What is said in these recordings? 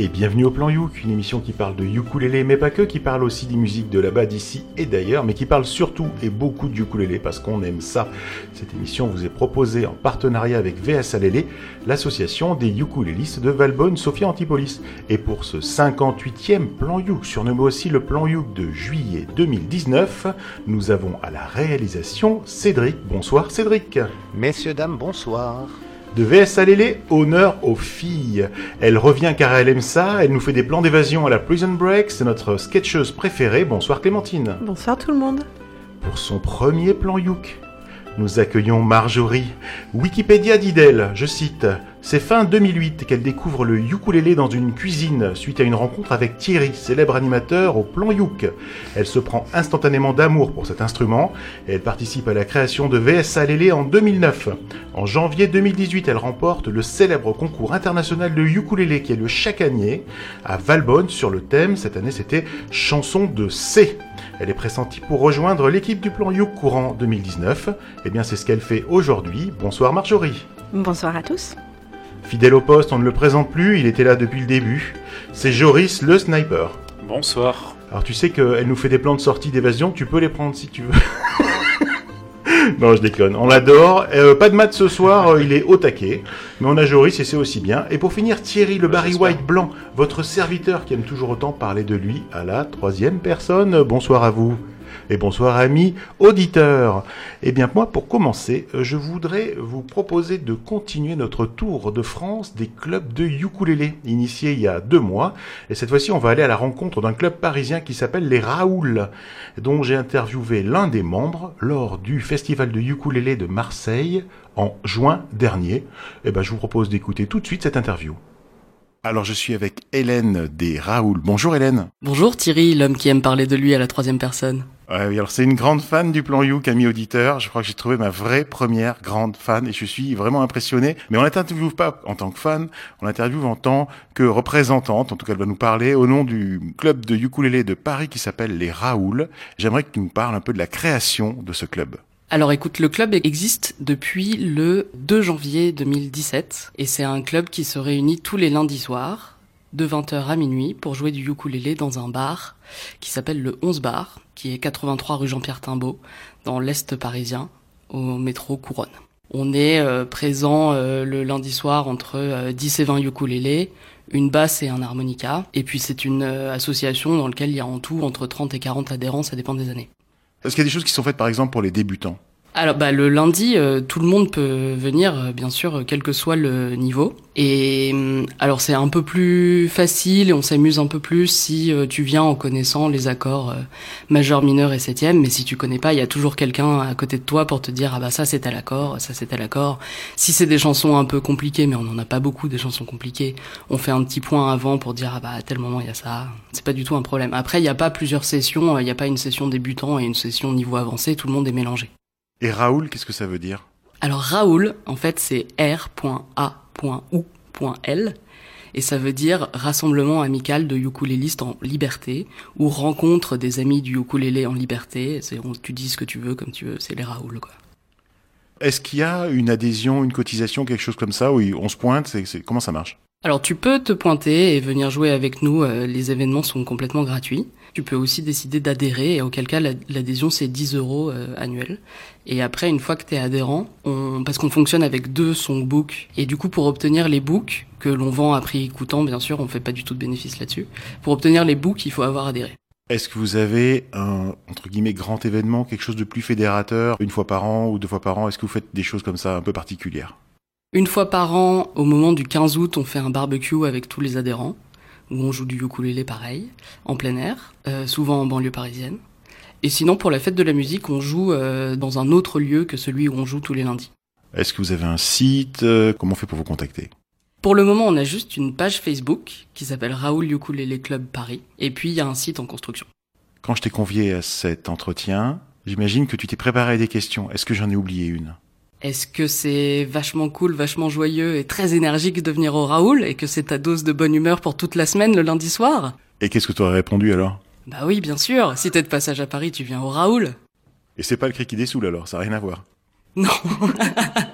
et bienvenue au Plan Youk, une émission qui parle de ukulélé, mais pas que, qui parle aussi des musiques de là-bas, d'ici et d'ailleurs, mais qui parle surtout et beaucoup de ukulélé parce qu'on aime ça. Cette émission vous est proposée en partenariat avec VS Alélé, l'association des ukulélistes de Valbonne, Sophia Antipolis. Et pour ce 58e Plan Youk, surnommé aussi le Plan Youk de juillet 2019, nous avons à la réalisation Cédric. Bonsoir Cédric. Messieurs, dames, bonsoir de VS Alélé, honneur aux filles. Elle revient car elle aime ça, elle nous fait des plans d'évasion à la Prison Break, c'est notre sketcheuse préférée. Bonsoir Clémentine. Bonsoir tout le monde. Pour son premier plan Youk, nous accueillons Marjorie. Wikipédia dit d'elle, je cite, c'est fin 2008 qu'elle découvre le ukulélé dans une cuisine suite à une rencontre avec Thierry, célèbre animateur au plan Youk. Elle se prend instantanément d'amour pour cet instrument et elle participe à la création de VS Alélé en 2009. En janvier 2018, elle remporte le célèbre concours international de ukulélé qui est le chaque année à Valbonne sur le thème, cette année c'était chanson de C. Elle est pressentie pour rejoindre l'équipe du plan Youk courant 2019. Eh bien c'est ce qu'elle fait aujourd'hui. Bonsoir Marjorie. Bonsoir à tous. Fidèle au poste, on ne le présente plus, il était là depuis le début. C'est Joris le sniper. Bonsoir. Alors tu sais qu'elle nous fait des plans de sortie d'évasion, tu peux les prendre si tu veux. non, je déconne. On l'adore. Euh, pas de maths ce soir, euh, il est au taquet. Mais on a Joris et c'est aussi bien. Et pour finir, Thierry, le Barry White blanc, votre serviteur qui aime toujours autant parler de lui à la troisième personne. Bonsoir à vous et bonsoir amis auditeurs. Eh bien moi pour commencer, euh, je voudrais vous proposer de continuer notre tour de France des clubs de ukulélé, initié il y a deux mois. Et cette fois-ci on va aller à la rencontre d'un club parisien qui s'appelle les Raoul, dont j'ai interviewé l'un des membres lors du festival de ukulélé de Marseille en juin dernier. Eh bien je vous propose d'écouter tout de suite cette interview. Alors je suis avec Hélène des Raoul. Bonjour Hélène. Bonjour Thierry, l'homme qui aime parler de lui à la troisième personne. Ouais, oui, alors c'est une grande fan du plan You, Camille Auditeur. Je crois que j'ai trouvé ma vraie première grande fan et je suis vraiment impressionné. Mais on n'interviewe pas en tant que fan, on l'interviewe en tant que représentante. En tout cas, elle va nous parler au nom du club de ukulélé de Paris qui s'appelle les Raoul. J'aimerais que tu nous parles un peu de la création de ce club. Alors écoute, le club existe depuis le 2 janvier 2017 et c'est un club qui se réunit tous les lundis soirs de 20h à minuit pour jouer du ukulélé dans un bar qui s'appelle le 11 Bar, qui est 83 rue Jean-Pierre Timbaud, dans l'Est parisien, au métro Couronne. On est euh, présent euh, le lundi soir entre 10 euh, et 20 ukulélés, une basse et un harmonica, et puis c'est une association dans laquelle il y a en tout entre 30 et 40 adhérents, ça dépend des années. Est-ce qu'il y a des choses qui sont faites par exemple pour les débutants? Alors bah, le lundi, euh, tout le monde peut venir, euh, bien sûr, quel que soit le niveau. Et hum, alors c'est un peu plus facile et on s'amuse un peu plus si euh, tu viens en connaissant les accords majeur, mineur et septième. Mais si tu connais pas, il y a toujours quelqu'un à côté de toi pour te dire ah bah ça c'est à l'accord, ça c'est à l'accord. Si c'est des chansons un peu compliquées, mais on n'en a pas beaucoup des chansons compliquées, on fait un petit point avant pour dire ah bah à tel moment il y a ça. C'est pas du tout un problème. Après il n'y a pas plusieurs sessions, il n'y a pas une session débutant et une session niveau avancé, tout le monde est mélangé. Et Raoul, qu'est-ce que ça veut dire? Alors Raoul, en fait, c'est R.A.U.L. Et ça veut dire rassemblement amical de ukulélistes en liberté, ou rencontre des amis du ukulélé en liberté. C'est, tu dis ce que tu veux, comme tu veux, c'est les Raoul, quoi. Est-ce qu'il y a une adhésion, une cotisation, quelque chose comme ça, où on se pointe c'est, Comment ça marche? Alors tu peux te pointer et venir jouer avec nous, euh, les événements sont complètement gratuits. Tu peux aussi décider d'adhérer, et auquel cas l'adhésion c'est 10 euros euh, annuel. Et après, une fois que tu es adhérent, on, parce qu'on fonctionne avec deux songbooks, et du coup pour obtenir les books, que l'on vend à prix coûtant bien sûr, on fait pas du tout de bénéfice là-dessus, pour obtenir les books il faut avoir adhéré. Est-ce que vous avez un, entre guillemets, grand événement, quelque chose de plus fédérateur, une fois par an ou deux fois par an? Est-ce que vous faites des choses comme ça un peu particulières? Une fois par an, au moment du 15 août, on fait un barbecue avec tous les adhérents, où on joue du ukulélé pareil, en plein air, euh, souvent en banlieue parisienne. Et sinon, pour la fête de la musique, on joue euh, dans un autre lieu que celui où on joue tous les lundis. Est-ce que vous avez un site euh, Comment on fait pour vous contacter? Pour le moment, on a juste une page Facebook qui s'appelle Raoul Ukulélé Club Paris, et puis il y a un site en construction. Quand je t'ai convié à cet entretien, j'imagine que tu t'es préparé à des questions. Est-ce que j'en ai oublié une? Est-ce que c'est vachement cool, vachement joyeux et très énergique de venir au Raoul et que c'est ta dose de bonne humeur pour toute la semaine le lundi soir? Et qu'est-ce que tu aurais répondu alors? Bah oui, bien sûr. Si t'es de passage à Paris, tu viens au Raoul. Et c'est pas le cri qui dessoule alors, ça n'a rien à voir. Non.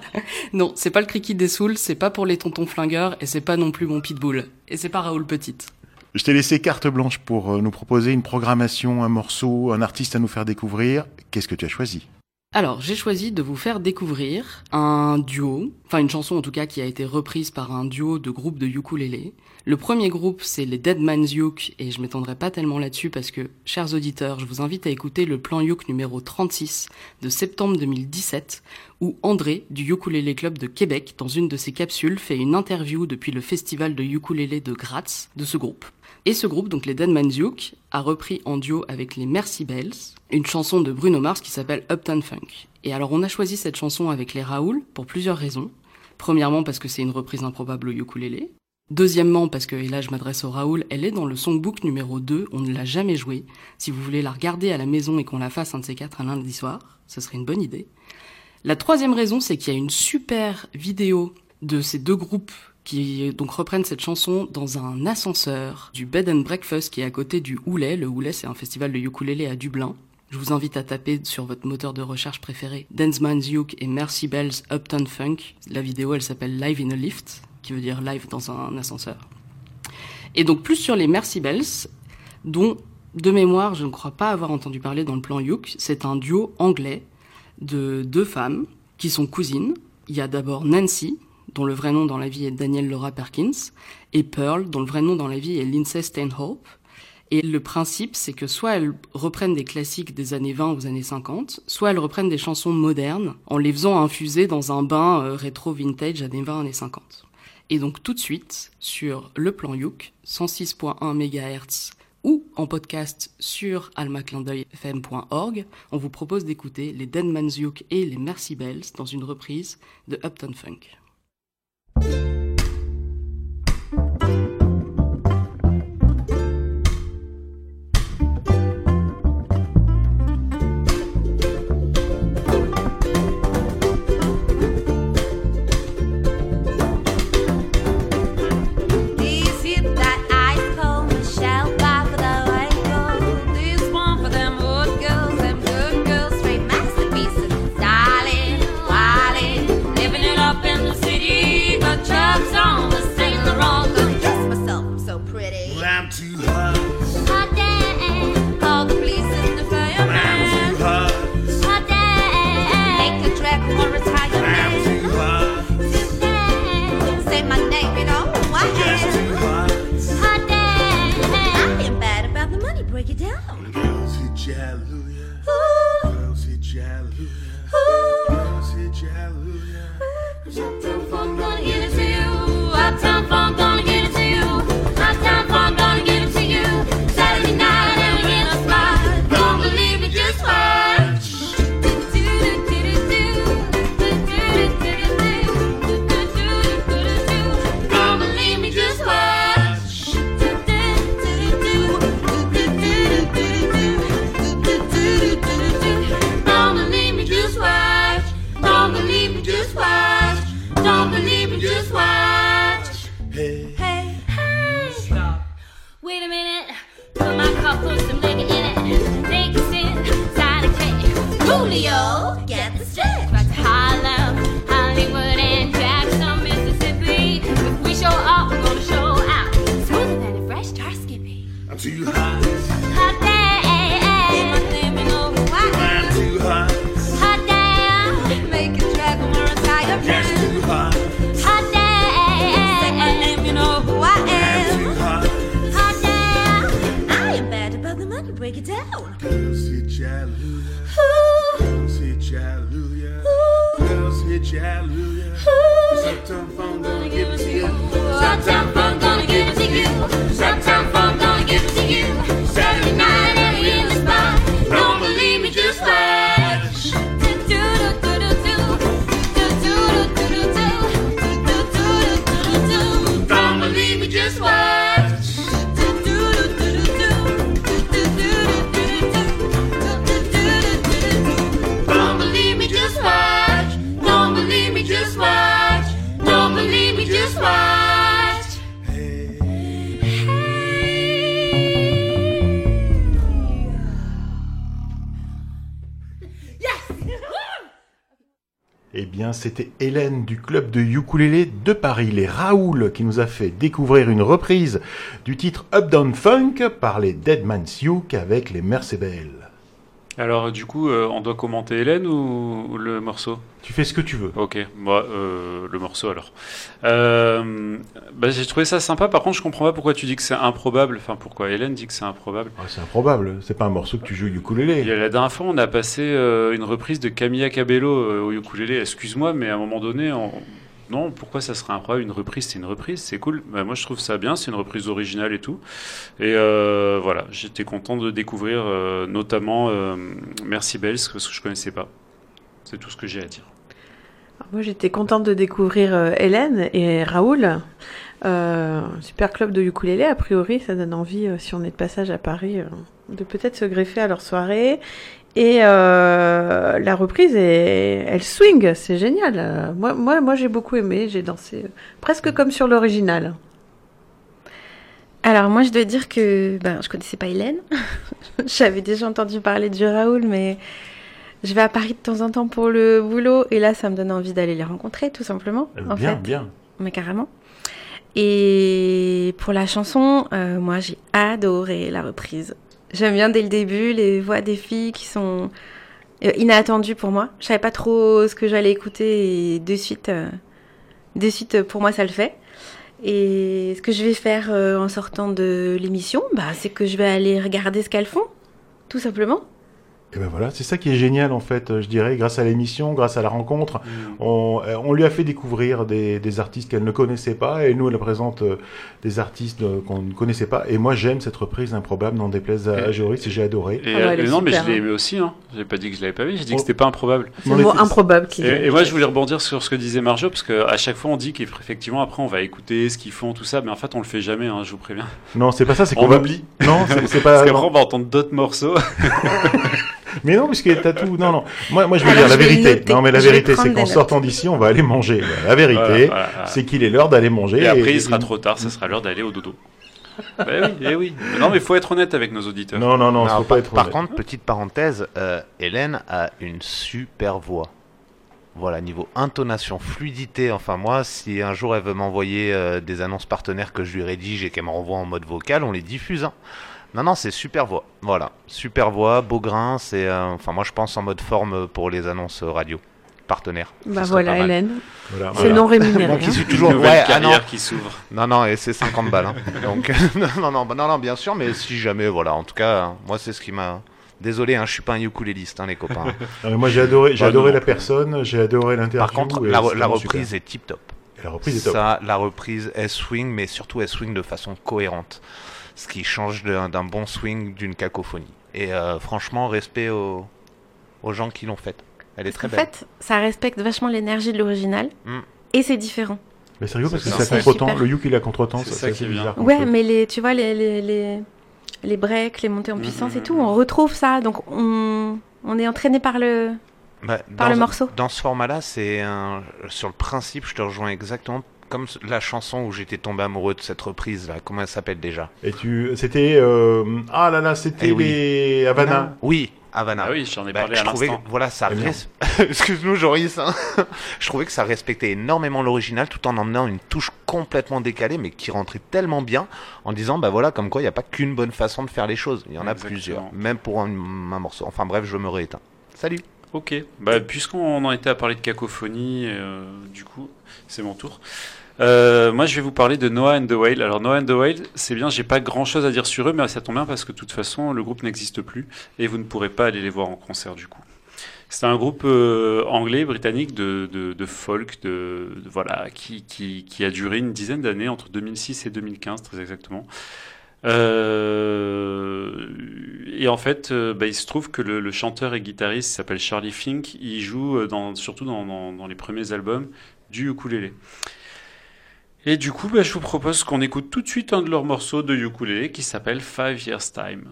Non, c'est pas le criquet des Souls, c'est pas pour les tontons flingueurs, et c'est pas non plus mon pitbull. Et c'est pas Raoul Petite. Je t'ai laissé carte blanche pour euh, nous proposer une programmation, un morceau, un artiste à nous faire découvrir. Qu'est-ce que tu as choisi? Alors, j'ai choisi de vous faire découvrir un duo, enfin une chanson en tout cas qui a été reprise par un duo de groupes de ukulélé. Le premier groupe, c'est les Dead Man's Uke, et je m'étendrai pas tellement là-dessus parce que, chers auditeurs, je vous invite à écouter le plan Uke numéro 36 de septembre 2017, où André, du Ukulélé Club de Québec, dans une de ses capsules, fait une interview depuis le festival de ukulélé de Graz de ce groupe. Et ce groupe, donc les Dead Man's Uke, a repris en duo avec les Mercy Bells, une chanson de Bruno Mars qui s'appelle Uptown Funk. Et alors on a choisi cette chanson avec les Raoul pour plusieurs raisons. Premièrement parce que c'est une reprise improbable au ukulélé. Deuxièmement, parce que, et là je m'adresse au Raoul, elle est dans le songbook numéro 2, on ne l'a jamais jouée. Si vous voulez la regarder à la maison et qu'on la fasse un de ces quatre un lundi soir, ce serait une bonne idée. La troisième raison, c'est qu'il y a une super vidéo de ces deux groupes qui donc reprennent cette chanson dans un ascenseur du Bed and Breakfast qui est à côté du Houlet. Le Houlet, c'est un festival de ukulélé à Dublin. Je vous invite à taper sur votre moteur de recherche préféré Dance Man's Uke et Mercy Bell's Uptown Funk. La vidéo, elle s'appelle Live in a Lift qui veut dire live dans un ascenseur. Et donc plus sur les Mercy Bells, dont de mémoire je ne crois pas avoir entendu parler dans le plan Youk, c'est un duo anglais de deux femmes qui sont cousines. Il y a d'abord Nancy, dont le vrai nom dans la vie est Danielle Laura Perkins, et Pearl, dont le vrai nom dans la vie est Lindsay Stanhope. Et le principe, c'est que soit elles reprennent des classiques des années 20 aux années 50, soit elles reprennent des chansons modernes en les faisant infuser dans un bain euh, rétro vintage années 20 années 50. Et donc tout de suite, sur le plan Youk, 106.1 MHz ou en podcast sur almaclindeuilfm.org, on vous propose d'écouter les Dead Man's et les Mercy Bells dans une reprise de Upton Funk. Break it down. Girls hit you, hallelujah. Ooh, Girls hit you, hallelujah. ooh. Girls hit you, hallelujah. Uptown funk, gonna give it to you. Uptown funk, Eh bien, c'était Hélène du club de ukulélé de Paris, les Raoul, qui nous a fait découvrir une reprise du titre Up Down Funk par les Dead Man's Uke avec les Mercebel. Alors, du coup, euh, on doit commenter Hélène ou, ou le morceau Tu fais ce que tu veux. Ok, moi, euh, le morceau alors. Euh, bah, j'ai trouvé ça sympa. Par contre, je comprends pas pourquoi tu dis que c'est improbable. Enfin, pourquoi Hélène dit que c'est improbable. C'est improbable, c'est pas un morceau que tu joues au ukulélé. a la dernière fois, on a passé une reprise de Camilla Cabello au ukulélé. Excuse-moi, mais à un moment donné, on- non, pourquoi ça serait improbable Une reprise, c'est une reprise, c'est cool. Bah, moi, je trouve ça bien, c'est une reprise originale et tout. Et euh, voilà, j'étais content de découvrir euh, notamment euh, Merci Bells, parce que je connaissais pas. C'est tout ce que j'ai à dire. Moi, j'étais contente de découvrir Hélène et Raoul. Super club de ukulélé, a priori, ça donne envie, si on est de passage à Paris, de peut-être se greffer à leur soirée. Et euh, la reprise, est, elle swing, c'est génial. Moi, moi, moi j'ai beaucoup aimé, j'ai dansé presque comme sur l'original. Alors moi je dois dire que ben, je connaissais pas Hélène. J'avais déjà entendu parler du Raoul, mais je vais à Paris de temps en temps pour le boulot et là ça me donne envie d'aller les rencontrer tout simplement. En bien, fait. bien. Mais carrément. Et pour la chanson, euh, moi j'ai adoré la reprise. J'aime bien dès le début les voix des filles qui sont euh, inattendues pour moi. Je savais pas trop ce que j'allais écouter et de suite, euh, de suite euh, pour moi ça le fait. Et ce que je vais faire en sortant de l'émission, bah, c'est que je vais aller regarder ce qu'elles font, tout simplement. Et ben voilà, c'est ça qui est génial en fait, je dirais, grâce à l'émission, grâce à la rencontre. On, euh, on lui a fait découvrir des, des artistes qu'elle ne connaissait pas et nous elle présente euh, des artistes euh, qu'on ne connaissait pas. Et moi j'aime cette reprise improbable, n'en déplaise à, à Joris et j'ai adoré. Et, Ah ouais, elle euh, non, mais je l'ai hein. aimé aussi. Hein. J'ai pas dit que je l'avais pas vu. J'ai dit Oh. que c'était pas improbable. C'est On le mot était- improbable qui Et, et moi, je voulais rebondir sur ce que disait Marjo, parce qu'à chaque fois, on dit qu'effectivement, après, on va écouter ce qu'ils font, tout ça, mais en fait, on le fait jamais, hein, je vous préviens. Non, c'est pas ça, c'est On qu'on va... oublie. Non, c'est c'est Parce pas... qu'après, on va entendre d'autres morceaux. Mais non, parce que t'as tout... Non, non. Moi, moi je veux Alors, dire la vérité. noter. Non, mais la Je vérité, c'est qu'en sortant d'ici, on va aller manger. La vérité, Voilà, voilà, voilà. c'est qu'il est l'heure d'aller manger. Et après, et- il sera trop tard, ça sera l'heure d'aller au dodo. bah oui, eh oui. Mais non, mais faut être honnête avec nos auditeurs. Non, non, non, Non, faut par, pas être par contre, petite parenthèse, euh, Hélène a une super voix. Voilà, niveau intonation, fluidité, enfin moi, si un jour elle veut m'envoyer euh, des annonces partenaires que je lui rédige et qu'elle me renvoie en mode vocal, on les diffuse. hein. Non, non, c'est super voix. Voilà, super voix, beau grain, c'est... euh, enfin moi je pense en mode forme pour les annonces radio. Partenaires. Bah voilà. Hélène. Voilà, C'est voilà. non rémunéré. Bon, qui hein. Une toujours... nouvelle Ouais, ah qui s'ouvre. non, non, et c'est 50 balles. hein. Donc, non, non, non, non, bien sûr, mais si jamais, voilà, en tout cas, hein, moi, c'est ce qui m'a. Désolé, hein, je suis pas un ukuléliste, hein, les copains. Moi j'ai adoré, j'ai adoré la personne, j'ai adoré l'interview. Par contre, la, reprise super. est tip top. Et la reprise est top. Ça, la reprise, elle swing, mais surtout, elle swing de façon cohérente. Ce qui change d'un bon swing d'une cacophonie. Et euh, franchement, respect aux, aux gens qui l'ont faite. Elle est très En belle. fait, ça respecte vachement l'énergie de l'original Mm. et c'est différent. Mais c'est rigolo parce que C'est à ça. contre-temps. Le Yuk il est à contre-temps. C'est ça, ça c'est qui est bizarre Ouais, mais les, tu vois, les, les, les, les breaks, les montées en Mhm, puissance et mhm, tout, on retrouve ça. Donc on, on est entraîné par le, Bah, par dans- le morceau. Dans ce format-là, c'est un... sur le principe, je te rejoins exactement comme la chanson où j'étais tombé amoureux de cette reprise là. Comment elle s'appelle déjà? Et tu, c'était, euh, ah là là, c'était Eh oui. les Havana. Oui, Havana. Ah oui, j'en ai Bah, parlé je à trouvais, voilà, ça merde. res- Excuse-nous, Joris. hein. je trouvais que ça respectait énormément l'original tout en emmenant une touche complètement décalée, mais qui rentrait tellement bien en disant, bah voilà, comme quoi il n'y a pas qu'une bonne façon de faire les choses. Il y en a plusieurs, même pour un, un morceau. Enfin bref, je me rééteins. Salut. Ok, bah, puisqu'on en était à parler de cacophonie, euh, du coup, c'est mon tour. Euh, moi, je vais vous parler de Noah and the Whale. Alors, Noah and the Whale, c'est bien, j'ai pas grand chose à dire sur eux, mais ça tombe bien parce que de toute façon, le groupe n'existe plus et vous ne pourrez pas aller les voir en concert du coup. C'est un groupe euh, anglais, britannique de, de, de folk, de, de- voilà, qui, qui, qui a duré une dizaine d'années, entre 2006 et 2015 très exactement. Euh, et en fait, euh, bah, il se trouve que le, chanteur et guitariste s'appelle Charlie Fink. Il joue euh, surtout dans les premiers albums du ukulélé. Et du coup, bah, je vous propose qu'on écoute tout de suite un de leurs morceaux de ukulélé qui s'appelle Five Years Time.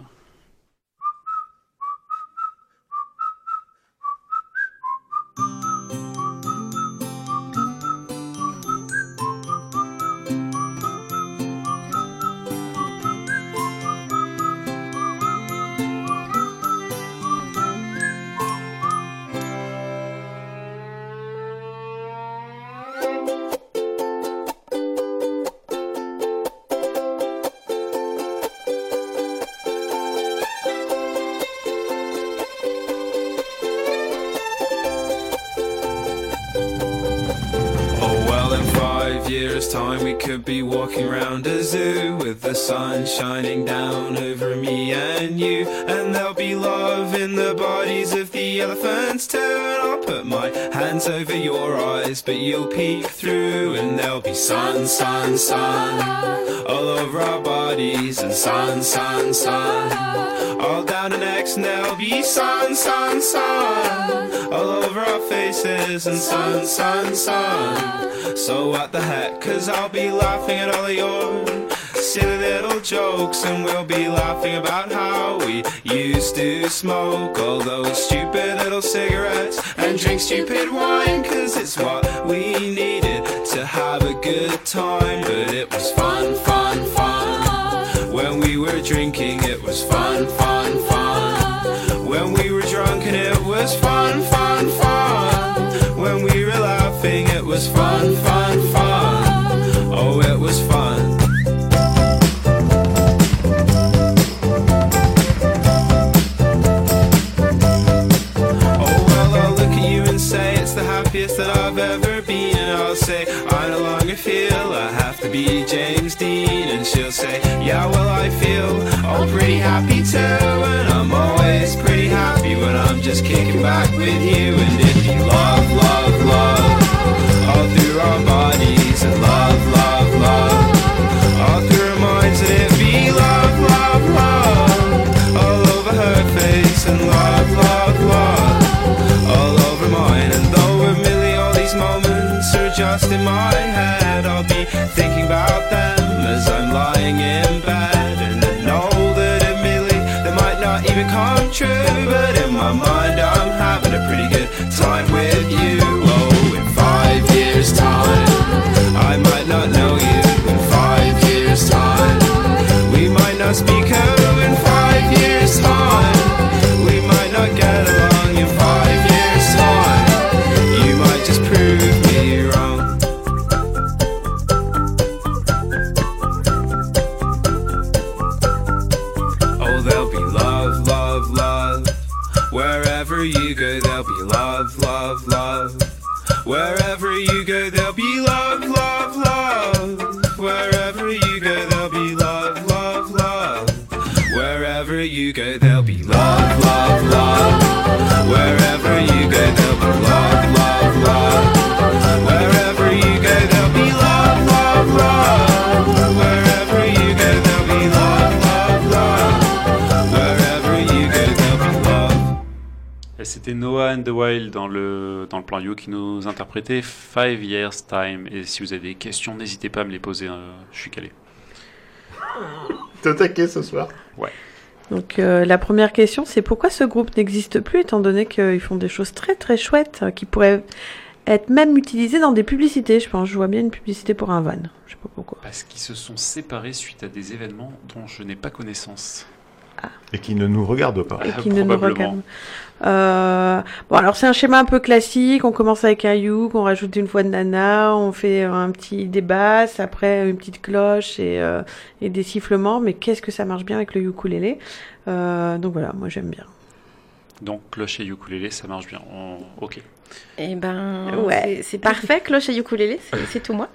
Sun, sun, sun all over our bodies. And sun, sun, sun all down the necks. And be sun, sun, sun all over our faces. And sun, sun, sun. So what the heck? Cause I'll be laughing at all of your silly little jokes. And we'll be laughing about how we used to smoke all those stupid little cigarettes and drink stupid wine. Cause it's what we needed have a good time. But it was fun, fun, fun. When we were drinking, it was fun, fun, fun. When we were drunk, and it was fun, I no longer feel I have to be James Dean. And she'll say, Yeah, well, I feel all pretty happy too. And I'm always pretty happy when I'm just kicking back with you. And it'd be love, love, love, all through our bodies. Just in my head, I'll be thinking about them as I'm lying in bed. And I know that admittedly they might not even come true, but in my mind I'm having you go, there'll be love, love, love. Wherever you go, there'll be love, love, love. Wherever you go, there'll be love, love, love. Wherever you go, there'll be love, love, love. Wherever you go, there'll be love. Et c'était Noah and the Wild dans le, dans le plan You qui nous interprétait Five Years Time. Et si vous avez des questions, n'hésitez pas à me les poser, euh, je suis calé. T'es au taquet ce soir? Donc euh, la première question, c'est pourquoi ce groupe n'existe plus, étant donné qu'ils font des choses très très chouettes, euh, qui pourraient être même utilisées dans des publicités? Je pense, je vois bien une publicité pour un van. Je sais pas pourquoi. Parce qu'ils se sont séparés suite à des événements dont je n'ai pas connaissance. Et qui ne nous regarde pas. Et Ah, qui ne nous probablement. Euh, bon, alors c'est un schéma un peu classique. On commence avec un youk, on rajoute une voix de nana, on fait un petit des basses, après une petite cloche et, euh, et des sifflements. Mais qu'est-ce que ça marche bien avec le ukulélé? Euh, Donc voilà, moi j'aime bien. Donc cloche et ukulélé, ça marche bien. On- Ok. Eh ben, Ouais. c'est- parfait, cloche et ukulélé, c'est c'est tout moi.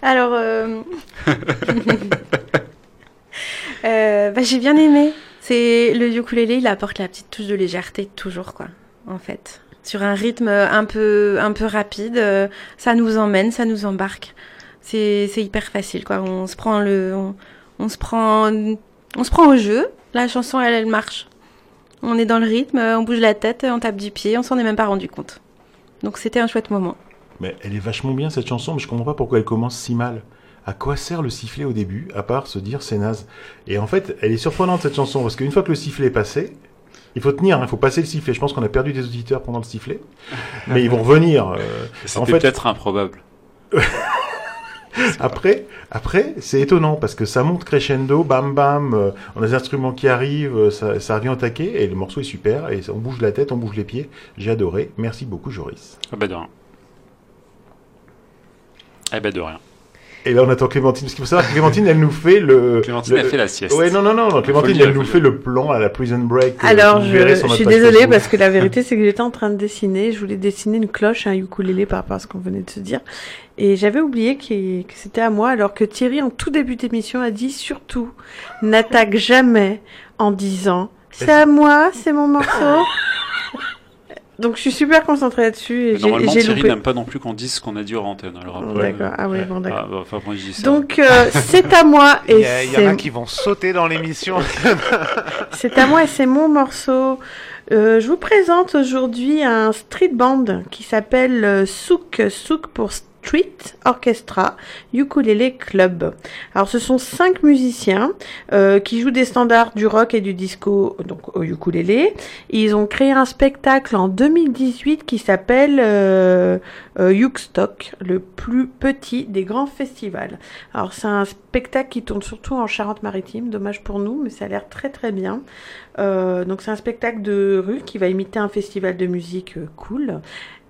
Alors, euh... euh, bah, j'ai bien aimé. C'est le ukulélé, il apporte la petite touche de légèreté toujours, quoi, en fait. Sur un rythme un peu, un peu rapide, euh, ça nous emmène, ça nous embarque. C'est c'est hyper facile, quoi. On se prend le, on, on se prend, on se prend au jeu. La chanson, elle, elle marche. On est dans le rythme, on bouge la tête, on tape du pied, on s'en est même pas rendu compte. Donc c'était un chouette moment. Mais elle est vachement bien cette chanson, mais je comprends pas pourquoi elle commence si mal. À quoi sert le sifflet au début, à part se dire c'est naze Et en fait, elle est surprenante cette chanson, parce qu'une fois que le sifflet est passé, il faut tenir, il faut passer le sifflet. Je pense qu'on a perdu des auditeurs pendant le sifflet, mais ils vont revenir. euh, C'était en fait, peut-être improbable. après, après c'est étonnant, parce que ça monte crescendo, bam bam, euh, on a des instruments qui arrivent, euh, ça, ça revient au taquet, et le morceau est super, et on bouge la tête, on bouge les pieds. J'ai adoré. Merci beaucoup, Joris. Ah bah de rien. Eh ben de rien. Et là, on attend Clémentine. Parce qu'il faut savoir que Clémentine, elle nous fait le. Clémentine le- a fait la sieste. Ouais, non, non, non. non, Clémentine, elle nous fait le plan à la Prison Break. Alors, je, suis désolée parce que la vérité, c'est que j'étais en train de dessiner. Je voulais dessiner une cloche, un ukulélé par rapport à ce qu'on venait de se dire. Et j'avais oublié que c'était à moi, alors que Thierry, en tout début d'émission, a dit surtout, n'attaque jamais en disant c'est à moi, c'est mon morceau. Donc, je suis super concentrée là-dessus et j'ai Normalement, j'ai Thierry n'aime pas non plus qu'on dise ce qu'on a dit hors antenne. Alors après, D'accord. Ah ouais, bon, d'accord. ah, bah, enfin, moi, je dis ça. Donc, euh, c'est à moi Il et y, a- il y en a qui vont sauter dans l'émission. C'est à moi et c'est mon morceau. Euh, je vous présente aujourd'hui un street band qui s'appelle euh, Souk, Souk pour Street Orchestra Ukulele Club. Alors ce sont cinq musiciens euh, qui jouent des standards du rock et du disco donc au ukulélé. Ils ont créé un spectacle en 2018 qui s'appelle euh, euh, le plus petit des grands festivals. Alors c'est un spectacle qui tourne surtout en Charente-Maritime, dommage pour nous, mais ça a l'air très très bien. Euh, donc c'est un spectacle de rue qui va imiter un festival de musique cool.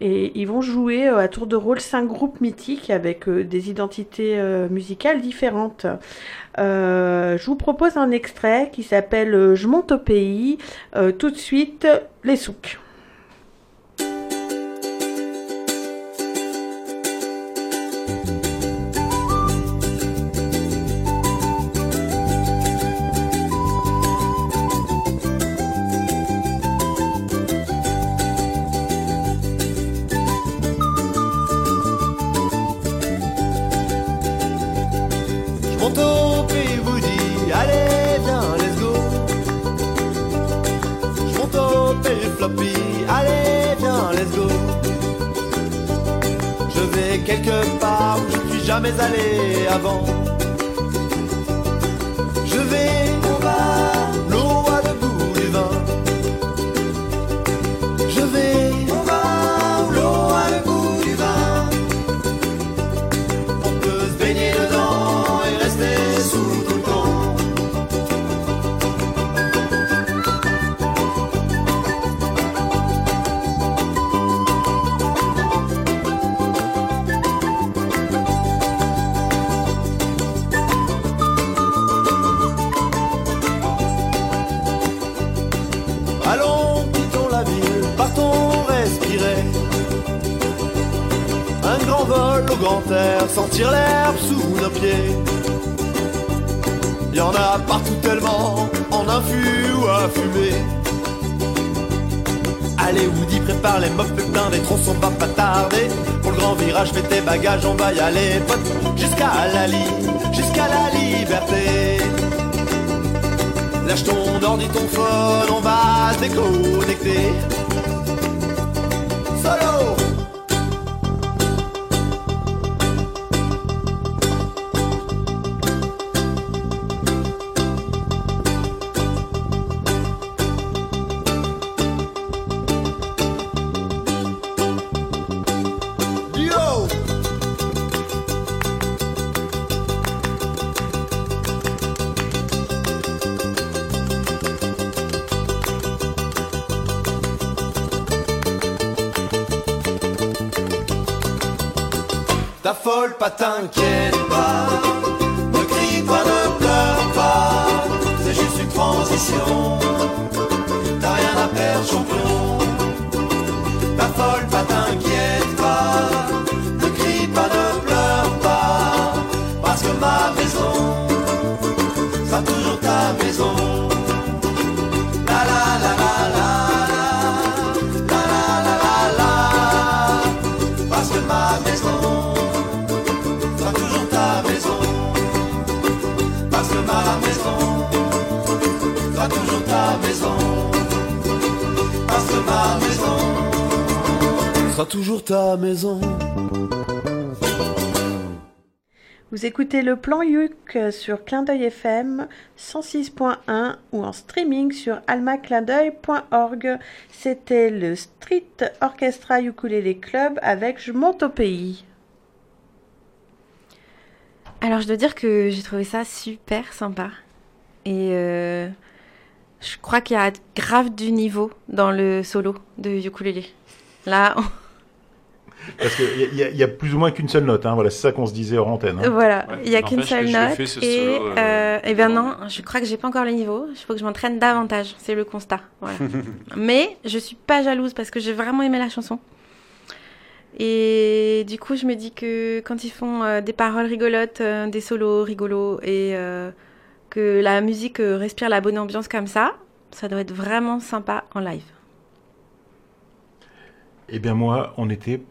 Et ils vont jouer euh, à tour de rôle cinq groupes mythiques avec euh, des identités euh, musicales différentes. Je vous propose un extrait qui s'appelle Je monte au pays. Tout de suite, les souks. Pays, vous dis, allez, viens, let's go. Je monte au floppy, allez, viens, let's go. Je vais quelque part où je ne suis jamais allé avant. Prépare les mofs pépins, des tronçons, va pas tarder. Pour le grand virage, fais tes bagages, on va y aller, pote, jusqu'à la ligne, jusqu'à la liberté. Lâche ton ordi, ton phone, on va déconnecter. T'inquiète sera toujours ta maison. Vous écoutez le plan Yuk sur Clin d'œil FM 106.1 ou en streaming sur almaclindeuil.org. C'était le Street Orchestra Ukulele Club avec Je monte au pays. Alors, je dois dire que j'ai trouvé ça super sympa. Et euh, je crois qu'il y a grave du niveau dans le solo de ukulélé. Là, on- Parce qu'il y, y a- il y a plus ou moins qu'une seule note, hein. voilà, c'est ça qu'on se disait hors antenne. hein. Voilà, Ouais, il n'y a qu'une seule note. et, solo, euh, euh, eh ben non, je crois que j'ai pas encore le niveau. Il faut que je m'entraîne davantage. C'est le constat. Voilà. Mais je suis pas jalouse parce que j'ai vraiment aimé la chanson. Et du coup, je me dis que quand ils font euh, des paroles rigolotes, euh, des solos rigolos et euh, que la musique euh, respire la bonne ambiance comme ça, ça doit être vraiment sympa en live. Eh bien moi, on était...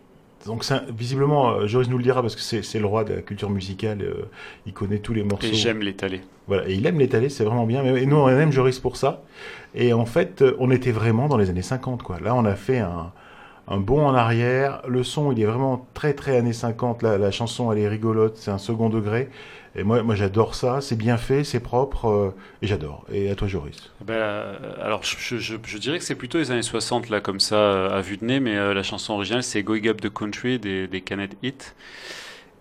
Donc ça, visiblement, euh, Joris nous le dira parce que c'est le roi de la culture musicale, euh, il connaît tous les morceaux. Et j'aime l'étaler. Voilà, et il aime l'étaler, c'est vraiment bien. Mais, et nous, on aime Joris pour ça. Et en fait, euh, on était vraiment dans les années 50, quoi. Là, on a fait un, un bond en arrière. Le son, il est vraiment très, très années 50. La, chanson, elle est rigolote, c'est un second degré. Et moi, moi j'adore ça. C'est bien fait, c'est propre, euh, et j'adore. Et à toi, Joris. Ben, euh, alors, je, dirais que c'est plutôt les années 60, là, comme ça, euh, à vue de nez, mais la chanson originale, c'est Going Up the Country des, des Canet Hit.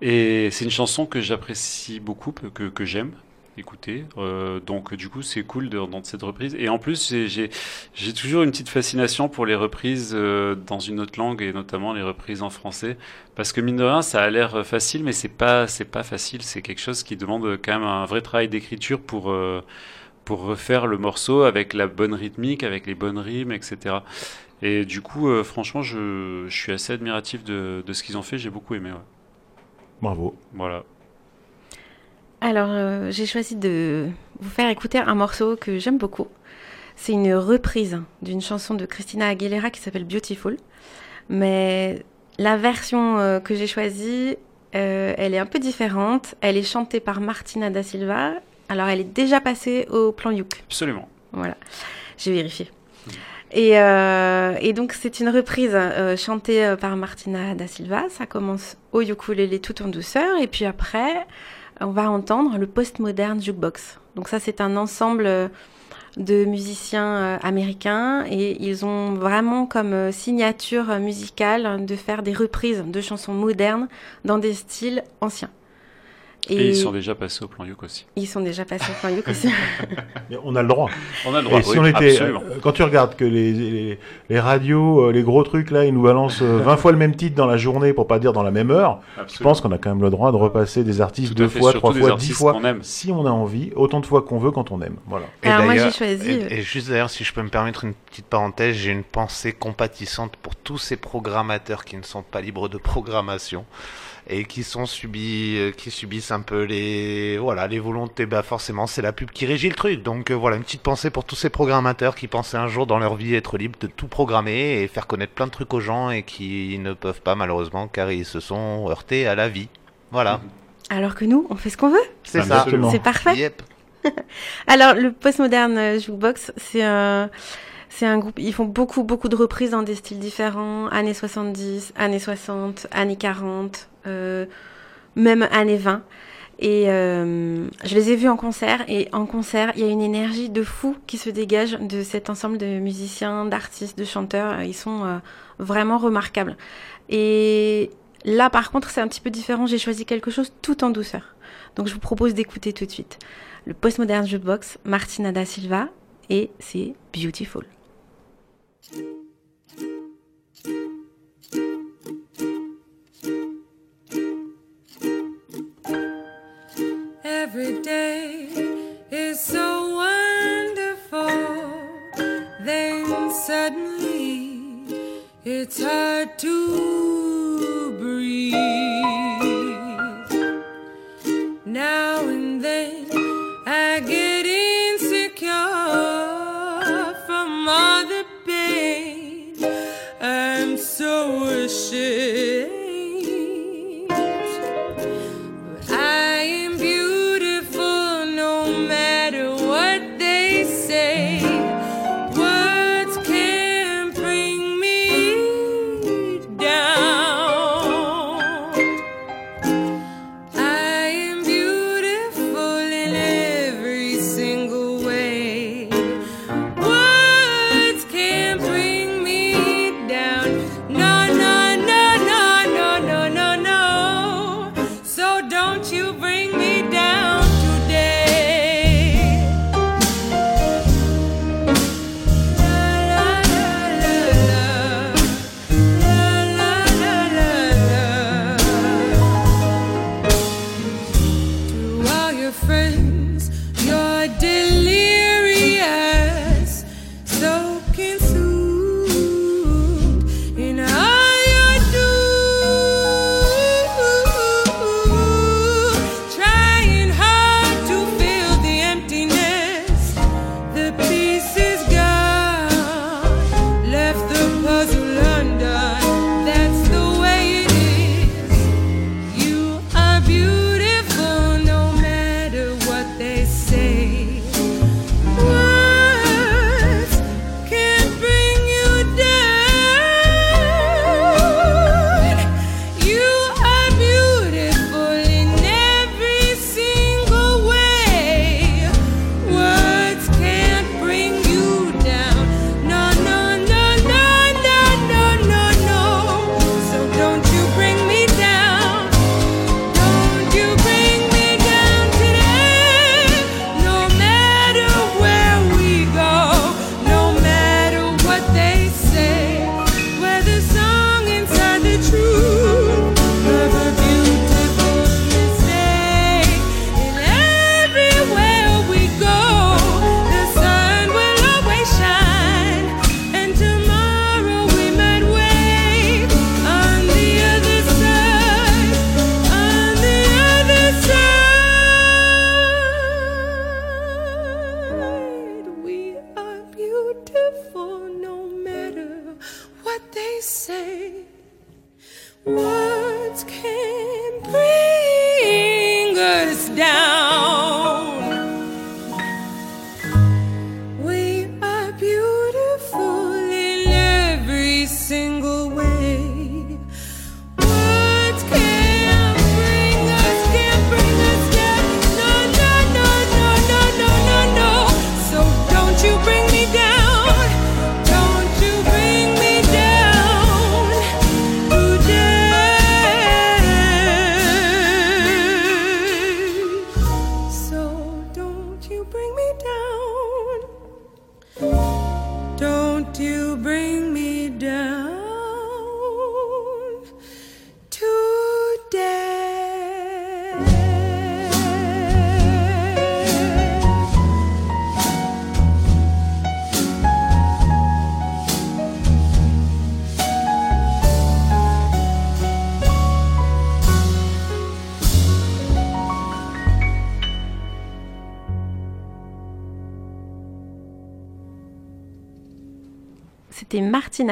Et c'est une chanson que j'apprécie beaucoup, que, que j'aime écouter. Euh, donc, du coup, c'est cool de- dans cette reprise. Et en plus, j'ai- toujours une petite fascination pour les reprises euh, dans une autre langue, et notamment les reprises en français. Parce que, mine de rien, ça a l'air facile, mais c'est pas, c'est pas facile. C'est quelque chose qui demande quand même un vrai travail d'écriture pour. euh, pour refaire le morceau avec la bonne rythmique, avec les bonnes rimes, etc. Et du coup, franchement, je, je suis assez admiratif de, de ce qu'ils ont fait. J'ai beaucoup aimé. ouais. Bravo. Voilà. Alors, euh, j'ai choisi de vous faire écouter un morceau que j'aime beaucoup. C'est une reprise d'une chanson de Christina Aguilera qui s'appelle Beautiful. Mais la version euh, que j'ai choisie, euh, elle est un peu différente. Elle est chantée par Martina da Silva. Alors, elle est déjà passée au plan Youk. Absolument. Voilà, j'ai vérifié. Et, euh, et donc c'est une reprise euh, chantée par Martina da Silva. Ça commence au ukulélé tout en douceur et puis après on va entendre le postmodern jukebox. Donc ça c'est un ensemble euh, de musiciens euh, américains et ils ont vraiment comme euh, signature musicale de faire des reprises de chansons modernes dans des styles anciens. Et, ils sont déjà passés au plan Youk aussi. ils sont déjà passés au plan Youk aussi. Mais on a le droit. On a le droit. Et si on était, absolument. euh, quand tu regardes que les, les, les radios, euh, les gros trucs là, ils nous balancent euh, 20 fois le même titre dans la journée, pour pas dire dans la même heure, je Absolument. pense qu'on a quand même le droit de repasser des artistes deux fait, fois, trois fois, dix fois, qu'on aime. si on a envie, autant de fois qu'on veut quand on aime. Voilà. Et Alors moi j'ai choisi. euh, Et, et juste d'ailleurs, si je peux me permettre une petite parenthèse, j'ai une pensée compatissante pour tous ces programmateurs qui ne sont pas libres de programmation et qui sont subis, euh, qui subissent un peu les, voilà, les volontés. Bah forcément, c'est la pub qui régit le truc. Donc euh, voilà, une petite pensée pour tous ces programmateurs qui pensaient un jour dans leur vie être libres de tout programmer et faire connaître plein de trucs aux gens et qui ne peuvent pas malheureusement car ils se sont heurtés à la vie. Voilà, Alors que nous, on fait ce qu'on veut. c'est ça. C'est parfait. Yep. Alors, le Postmodern euh, Jukebox, c'est un, c'est un groupe, ils font beaucoup, beaucoup de reprises dans des styles différents, années 70, années 60, années 40, euh, même années 20. Et euh, je les ai vus en concert, et en concert, il y a une énergie de fou qui se dégage de cet ensemble de musiciens, d'artistes, de chanteurs. Ils sont euh, vraiment remarquables. Et là, par contre, c'est un petit peu différent. J'ai choisi quelque chose tout en douceur. Donc, je vous propose d'écouter tout de suite le Postmodern Jukebox, Martina da Silva, et c'est Beautiful. Every day is so wonderful. Then suddenly it's hard to breathe. Now and then us down.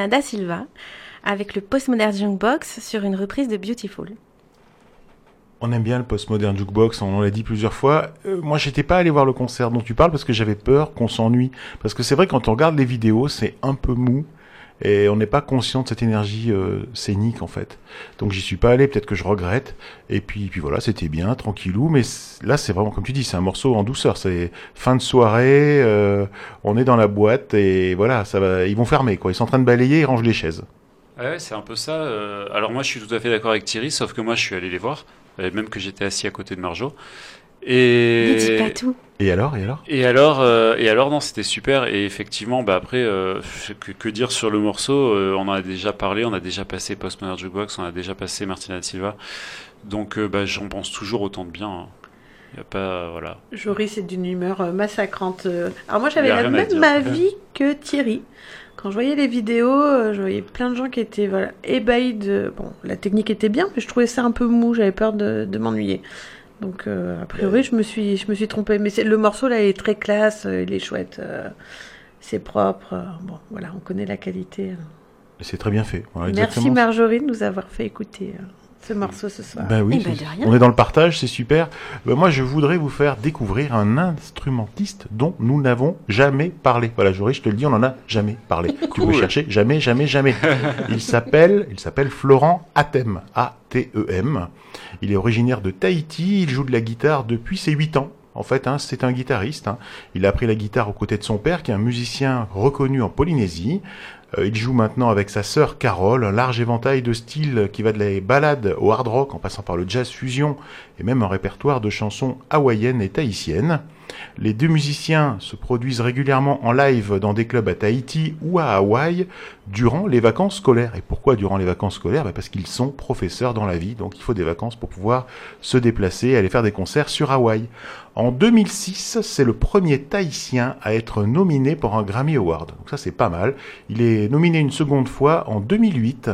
Da Silva avec le Postmodern Jukebox sur une reprise de Beautiful. On aime bien le postmodern jukebox, on l'a dit plusieurs fois. Euh, moi, j'étais pas allé voir le concert dont tu parles parce que j'avais peur qu'on s'ennuie. Parce que c'est vrai, quand on regarde les vidéos, c'est un peu mou et on n'est pas conscient de cette énergie euh, scénique en fait. Donc j'y suis pas allé, peut-être que je regrette. Et puis, puis voilà, c'était bien, tranquillou. Mais là, c'est vraiment comme tu dis, c'est un morceau en douceur. C'est fin de soirée, euh, on est dans la boîte et voilà, ça va. Ils vont fermer quoi. Ils sont en train de balayer, ils rangent les chaises. Ouais, c'est un peu ça. euh, Alors moi, je suis tout à fait d'accord avec Thierry, sauf que moi, je suis allé les voir, même que j'étais assis à côté de Marjo. Et Ne dis pas tout. Et alors, et alors? Et alors, euh, et alors non, c'était super. Et effectivement, bah après, euh, que, que dire sur le morceau? Euh, On en a déjà parlé, on a déjà passé Postmodern Jukebox, on a déjà passé Martina Silva. Donc, euh, bah, j'en pense toujours autant de bien. Il y a pas, voilà. Jory, c'est d'une humeur massacrante. Alors moi, j'avais a la même avis que Thierry. Quand je voyais les vidéos, je voyais plein de gens qui étaient voilà, ébahis de... Bon, la technique était bien, mais je trouvais ça un peu mou, j'avais peur de, de m'ennuyer. Donc, euh, a priori, je me suis, je me suis trompée. Mais c'est- le morceau, là, il est très classe, euh, il est chouette, euh, c'est propre. euh, bon, voilà, on connaît la qualité. C'est très bien fait. Voilà, Merci. Marjorie de nous avoir fait écouter ce morceau ce soir. Ben oui, Eh ben, de rien. on est dans le partage, c'est super. Ben moi, je voudrais vous faire découvrir un instrumentiste dont nous n'avons jamais parlé. Voilà, Jory, je te le dis, on n'en a jamais parlé. Tu peux chercher, jamais, jamais, jamais. Il s'appelle, il s'appelle Florent Atem, A-T-E-M. Il est originaire de Tahiti, il joue de la guitare depuis ses 8 ans. En fait, hein, c'est un guitariste. hein. Il a appris la guitare aux côtés de son père, qui est un musicien reconnu en Polynésie. Euh, il joue maintenant avec sa sœur Carole, un large éventail de styles qui va de la balade au hard rock en passant par le jazz fusion et même un répertoire de chansons hawaïennes et tahitiennes. Les deux musiciens se produisent régulièrement en live dans des clubs à Tahiti ou à Hawaï durant les vacances scolaires. Et pourquoi durant les vacances scolaires? Bah Parce qu'ils sont professeurs dans la vie, donc il faut des vacances pour pouvoir se déplacer et aller faire des concerts sur Hawaï. En 2006, c'est le premier Tahitien à être nominé pour un Grammy Award. Donc ça c'est pas mal. Il est nominé une seconde fois en 2008.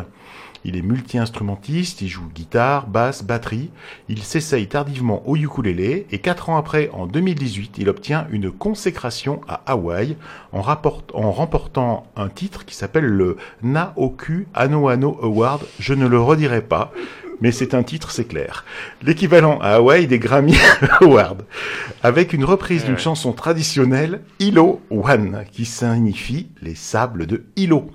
Il est multi-instrumentiste, il joue guitare, basse, batterie. Il s'essaye tardivement au ukulélé et quatre ans après, en 2018, il obtient une consécration à Hawaï en, remportant un titre qui s'appelle le Naoku Anoano Award. Je ne le redirai pas, mais c'est un titre, c'est clair. L'équivalent à Hawaï des Grammy Awards, avec une reprise Ouais, d'une chanson traditionnelle, Ilo One, qui signifie les sables de Ilo.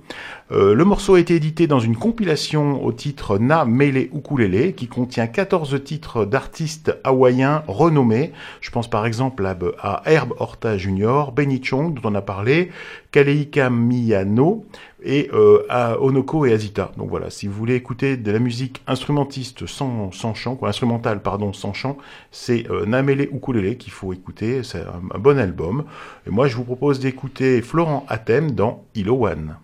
Euh, le morceau a été édité dans une compilation au titre Na Mele Ukulele qui contient 14 titres d'artistes hawaïens renommés. Je pense par exemple à, à Herb Horta Jr., Benny Chong dont on a parlé, Kaleika Miyano et euh, à Onoko et Azita. Donc voilà, si vous voulez écouter de la musique instrumentiste sans, sans chant, quoi, instrumentale pardon, sans chant, c'est euh, Namele Ukulele qu'il faut écouter, c'est un, bon album. Et moi je vous propose d'écouter Florent Atem dans Ilo One.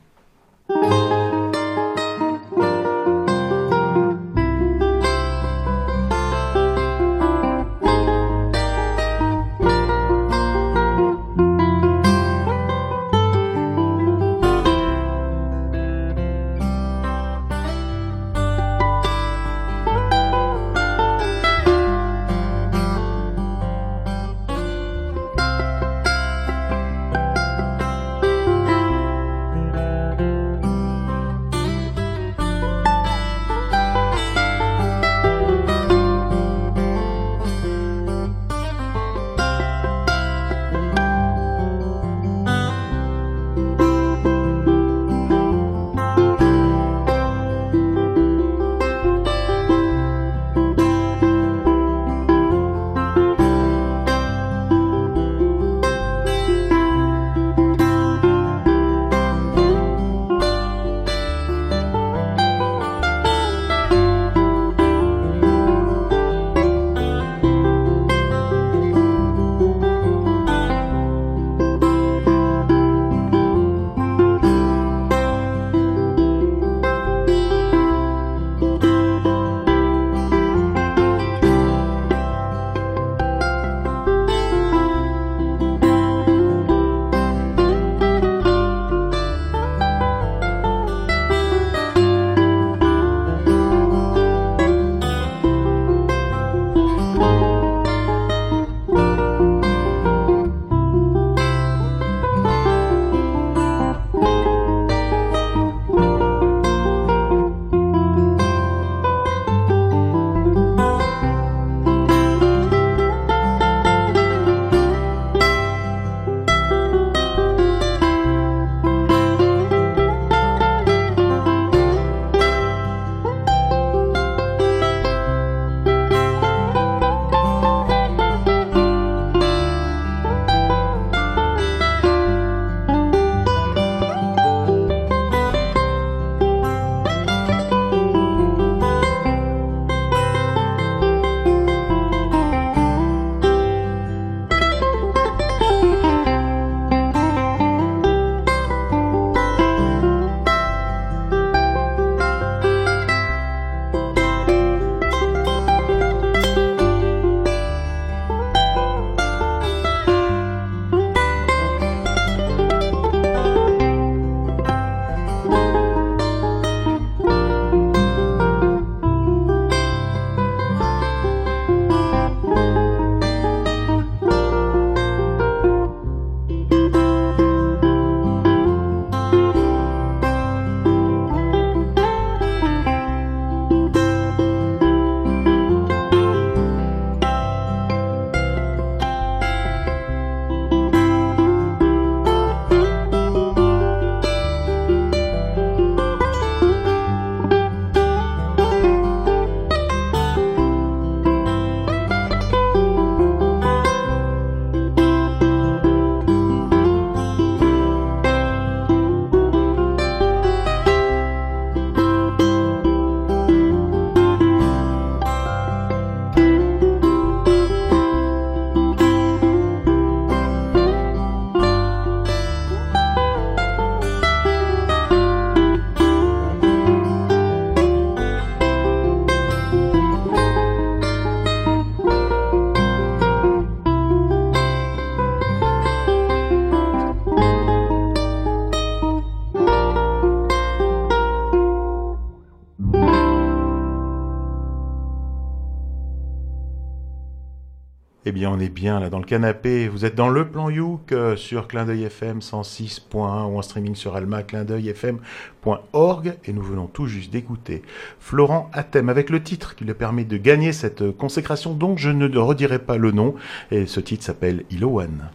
On est bien là dans le canapé. Vous êtes dans le plan Youk euh, sur Clin d'œil FM 106.1 ou en streaming sur Alma, clindeuilfm.org. Et nous venons tout juste d'écouter Florent Athème avec le titre qui lui permet de gagner cette euh, consécration dont je ne redirai pas le nom. Et ce titre s'appelle Ilowan.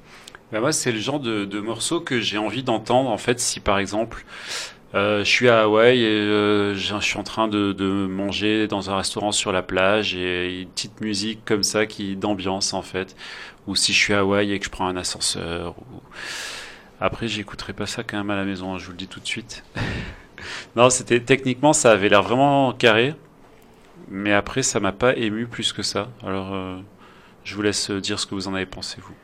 Bah, moi, c'est le genre de morceau que j'ai envie d'entendre, en fait, si par exemple, euh, je suis à Hawaï et euh, je suis en train de, de manger dans un restaurant sur la plage et une petite musique comme ça qui d'ambiance, en fait. Ou si je suis à Hawaï et que je prends un ascenseur. Ou... Après, j'écouterai pas ça quand même à la maison, hein, je vous le dis tout de suite. non, c'était techniquement, ça avait l'air vraiment carré. Mais après, ça m'a pas ému plus que ça. Alors, euh, je vous laisse dire ce que vous en avez pensé, vous.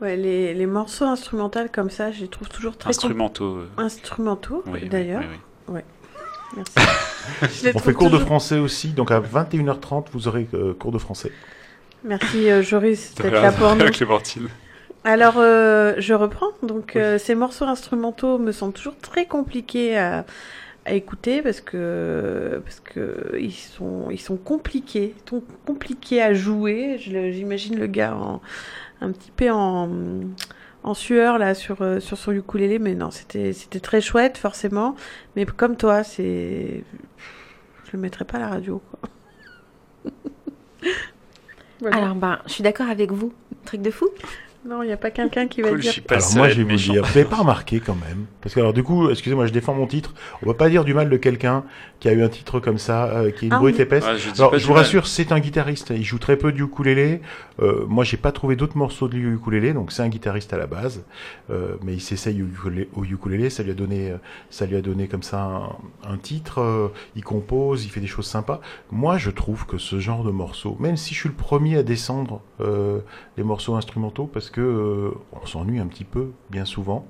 Ouais, les, les morceaux instrumentaux comme ça, je les trouve toujours très... Instrumentaux. euh. Instrumentaux, Oui, d'ailleurs. oui, oui. Ouais. Merci. Je les On fait cours de français aussi, donc à 21h30, vous aurez euh, cours de français. Merci euh, Joris d'être là pour nous. Clémentine. Alors, euh, je reprends. Donc, euh, ces morceaux instrumentaux me semblent toujours très compliqués à, à écouter parce que parce que ils sont ils sont compliqués, ils sont compliqués à jouer. J'imagine le gars en, un petit peu en en sueur là sur euh, sur son ukulélé, mais non, c'était c'était très chouette forcément. Mais comme toi, c'est je le mettrai pas à la radio. Quoi. Voilà. Alors, bah, je suis d'accord avec vous. Truc de fou? Non, il n'y a pas quelqu'un qui va Cool, je dire. suis pas Alors moi, je vais vous méchant. dire, vous n'avez pas remarqué quand même. Parce que alors du coup, excusez-moi, je défends mon titre. On va pas dire du mal de quelqu'un qui a eu un titre comme ça, euh, qui est une Ah brute oui. épaisse. Ouais, je Alors, je vous mal. rassure, c'est un guitariste. Il joue très peu du ukulélé. Euh, moi, j'ai pas trouvé d'autres morceaux de ukulélé, donc c'est un guitariste à la base. Euh, mais il s'essaye au ukulélé, ça lui a donné, euh, ça lui a donné comme ça un, un titre. il compose, il fait des choses sympas. Moi, je trouve que ce genre de morceaux, même si je suis le premier à descendre euh, les morceaux instrumentaux, parce que euh, on s'ennuie un petit peu, bien souvent.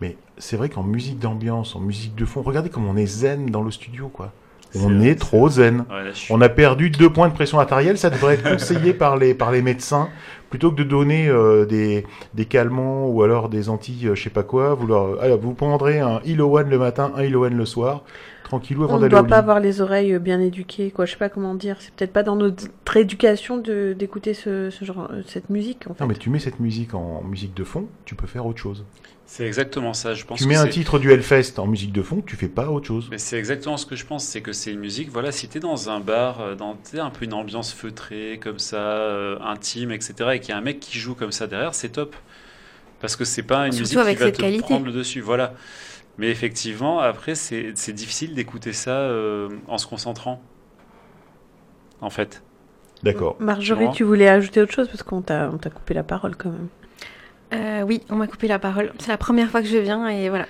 Mais c'est vrai qu'en musique d'ambiance, en musique de fond, regardez comme on est zen dans le studio, quoi. On est trop zen. Ouais, là, je suis- On a perdu deux points de pression artérielle, ça devrait être conseillé par les, par les médecins. Plutôt que de donner euh, des, des calmants ou alors des anti euh, je sais pas quoi, vous, leur, alors, vous prendrez un Ilowan le matin, un Ilowan le soir, tranquillou avant On ne doit pas avoir les oreilles bien éduquées, quoi. Je sais pas comment dire. C'est peut-être pas dans notre éducation de d'écouter ce, ce genre, euh, cette musique, en fait. Non mais tu mets cette musique en musique de fond, tu peux faire autre chose. C'est exactement ça, je pense. Tu que mets un titre du Hellfest en musique de fond, tu fais pas autre chose. Mais c'est exactement ce que je pense, c'est que c'est une musique, voilà, si t'es dans un bar, euh, dans un peu une ambiance feutrée, comme ça, euh, intime, etc., et qu'il y a un mec qui joue comme ça derrière, c'est top. Parce que c'est pas une Surtout musique avec qui va te qualité. prendre le dessus, voilà. Mais effectivement, après, c'est difficile d'écouter ça euh, en se concentrant. En fait. D'accord. Marjorie, tu voulais ajouter autre chose parce qu'on t'a on t'a coupé la parole quand même. Euh, oui, on m'a coupé la parole. C'est la première fois que je viens et voilà.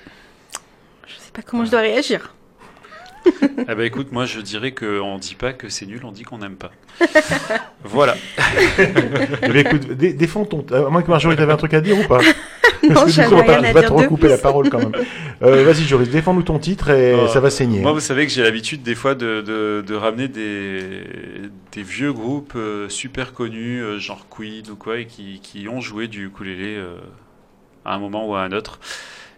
Je sais pas comment je dois réagir. Ah bah écoute, moi je dirais qu'on dit pas que c'est nul, on dit qu'on n'aime pas. voilà. Eh bien, écoute, dé- défends ton. À moins que Marjorie, t'avais un truc à dire ou pas? Non, Parce que du j'avais coup, on va, rien on à te de recouper la plus. parole quand même. Euh, Vas-y, Joris, défends-nous ton titre et Oh. ça va saigner. Moi, vous savez que j'ai l'habitude des fois de, de, de ramener des, des vieux groupes euh, super connus, euh, genre Queen ou quoi, et qui, qui ont joué du ukulélé euh, à un moment ou à un autre.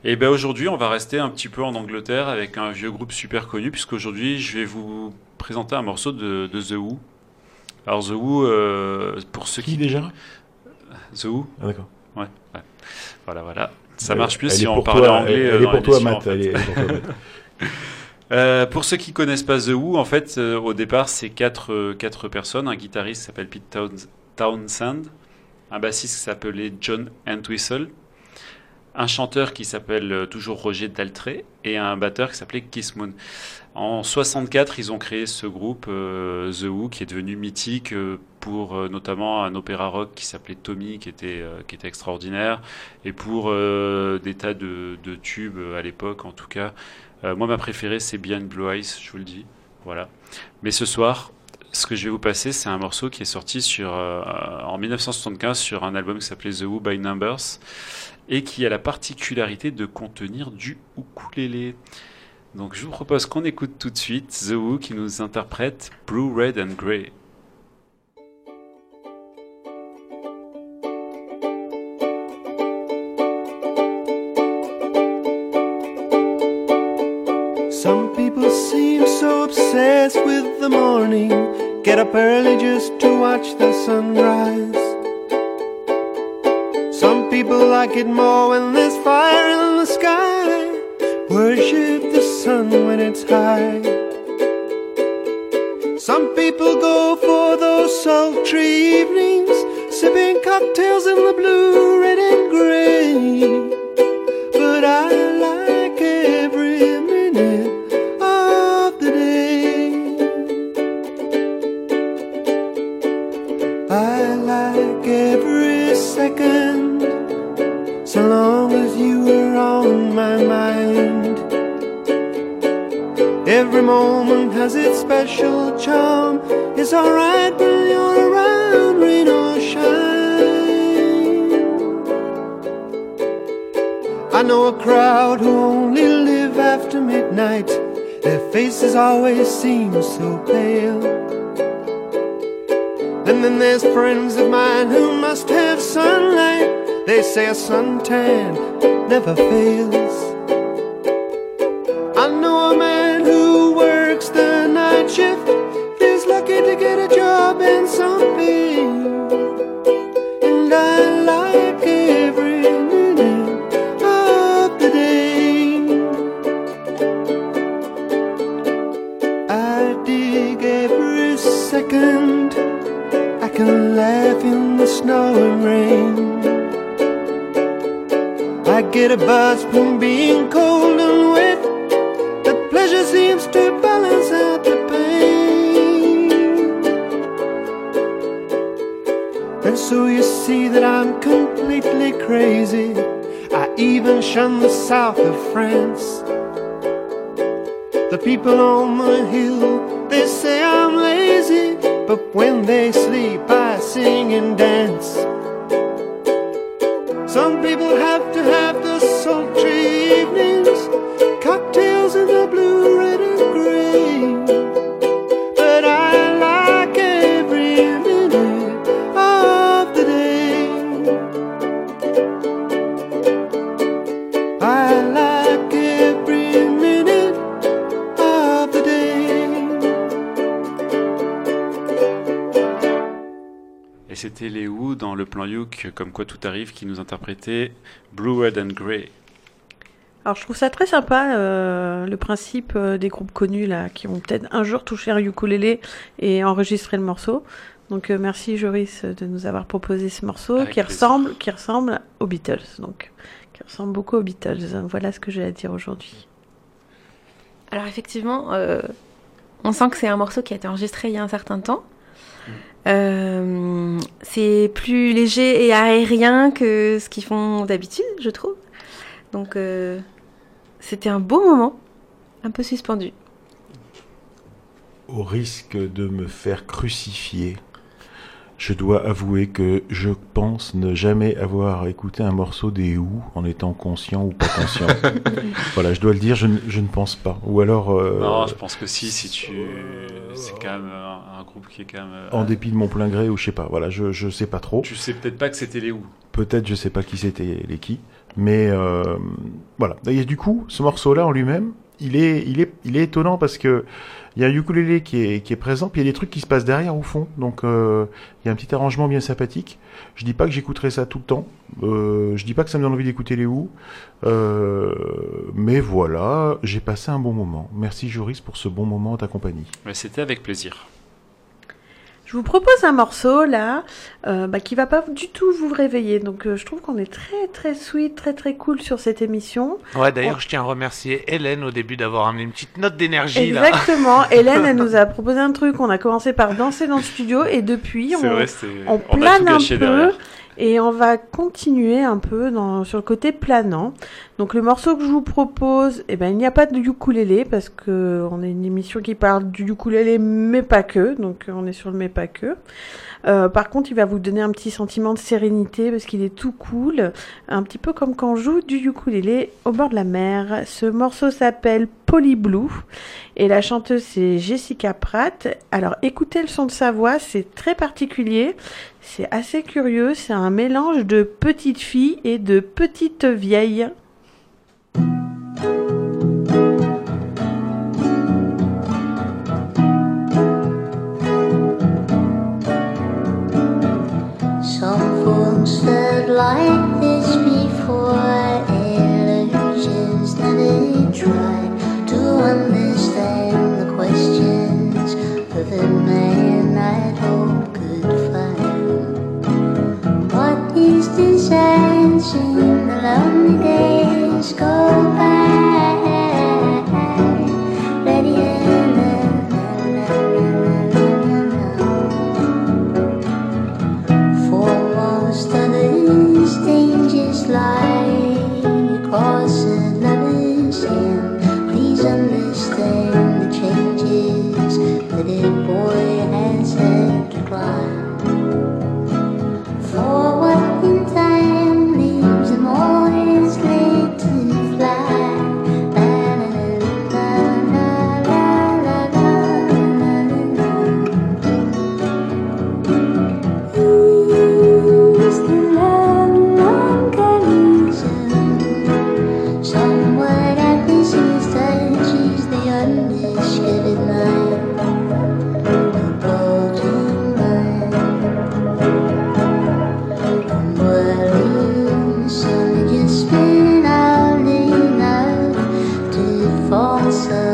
Et ben aujourd'hui, on va rester un petit peu en Angleterre avec un vieux groupe super connu, puisqu'aujourd'hui, je vais vous présenter un morceau de, de The Who. Alors The Who, euh, pour ceux Qui qui... déjà? The Who? Ah, D'accord. Ouais, ouais. Voilà, voilà. Ça marche plus elle si on toi, anglais. Elle, euh, est pour toi, Matt. Euh, pour ceux qui connaissent pas The Who, en fait, euh, au départ, c'est quatre, euh, quatre personnes. Un guitariste s'appelle Pete Towns- Townsend, un bassiste qui s'appelait John Entwistle, un chanteur qui s'appelle euh, toujours Roger Daltrey et un batteur qui s'appelait Kiss Moon. En 64, ils ont créé ce groupe euh, The Who qui est devenu mythique euh, pour notamment un opéra rock qui s'appelait Tommy qui était qui était extraordinaire et pour des tas de, de tubes à l'époque en tout cas. Moi ma préférée c'est Behind Blue Eyes, je vous le dis. Voilà. Mais ce soir, ce que je vais vous passer, c'est un morceau qui est sorti sur, en 1975 sur un album qui s'appelait The Who by Numbers et qui a la particularité de contenir du ukulélé. Donc je vous propose qu'on écoute tout de suite The Who qui nous interprète Blue, Red and Grey. Some people seem so obsessed with the morning. Get up early just to watch the sunrise. Some people like it more when there's fire in the sky. Worship the sun when it's high. Some people go for those sultry evenings, sipping cocktails in the blue, red, and gray. But I like every minute of the day. I like every second, Every moment has its special charm. It's alright when you're around, rain or shine. I know a crowd who only live after midnight. Their faces always seem so pale. And then there's friends of mine who must have sunlight. They say a suntan never fails. The France. The people on the hill, c'était les Who dans le plan Youk, comme quoi tout arrive, qui nous interprétait Blue, Red and Grey. Alors je trouve ça très sympa euh, le principe euh, des groupes connus là qui ont peut-être un jour touché un ukulélé et enregistré le morceau. Donc euh, merci Joris de nous avoir proposé ce morceau Avec qui plaisir. ressemble qui ressemble aux Beatles donc qui ressemble beaucoup aux Beatles. Voilà ce que j'ai à dire aujourd'hui. Alors effectivement, euh, on sent que c'est un morceau qui a été enregistré il y a un certain temps. Euh, c'est plus léger et aérien que ce qu'ils font d'habitude, je trouve. Donc euh, c'était un beau moment, un peu suspendu. Au risque de me faire crucifier, je dois avouer que je pense ne jamais avoir écouté un morceau des Who en étant conscient ou pas conscient. voilà, je dois le dire, je, ne- je ne pense pas. Ou alors, euh, Non, je pense que si, si tu. C'est quand même un, un groupe qui est quand même. euh, en dépit de mon plein gré ou je sais pas. Voilà, je, je sais pas trop. Tu sais peut-être pas que c'était les Who. Peut-être, je sais pas qui c'était les qui, mais euh, voilà. Et du coup, ce morceau-là en lui-même, il est, il est, il est étonnant parce que il y a un ukulélé qui est, présent, puis il y a des trucs qui se passent derrière au fond. Donc, euh, il y a un petit arrangement bien sympathique. Je dis pas que j'écouterai ça tout le temps. Euh, je dis pas que ça me donne envie d'écouter les Who. Euh, mais voilà, j'ai passé un bon moment. Merci Joris pour ce bon moment en ta compagnie. C'était avec plaisir. Je vous propose un morceau là euh, bah, qui va pas du tout vous réveiller. Donc euh, je trouve qu'on est très très sweet, très très cool sur cette émission. Ouais, d'ailleurs, je tiens à remercier Hélène au début d'avoir amené une petite note d'énergie là. Exactement. Hélène, elle nous a proposé un truc. On a commencé par danser dans le studio et depuis, on, vrai, c'était- on on a tout plane un peu. derrière. Et on va continuer un peu sur le côté planant. Donc le morceau que je vous propose, eh ben, il n'y a pas de ukulélé parce que on est une émission qui parle du ukulélé mais pas que. Donc on est sur le mais pas que. Euh, par contre, il va vous donner un petit sentiment de sérénité parce qu'il est tout cool, un petit peu comme quand on joue du ukulélé au bord de la mer. Ce morceau s'appelle Poly Blue et la chanteuse c'est Jessica Pratt. Alors écoutez le son de sa voix, c'est très particulier, c'est assez curieux, c'est un mélange de petite fille et de petite vieille. answer.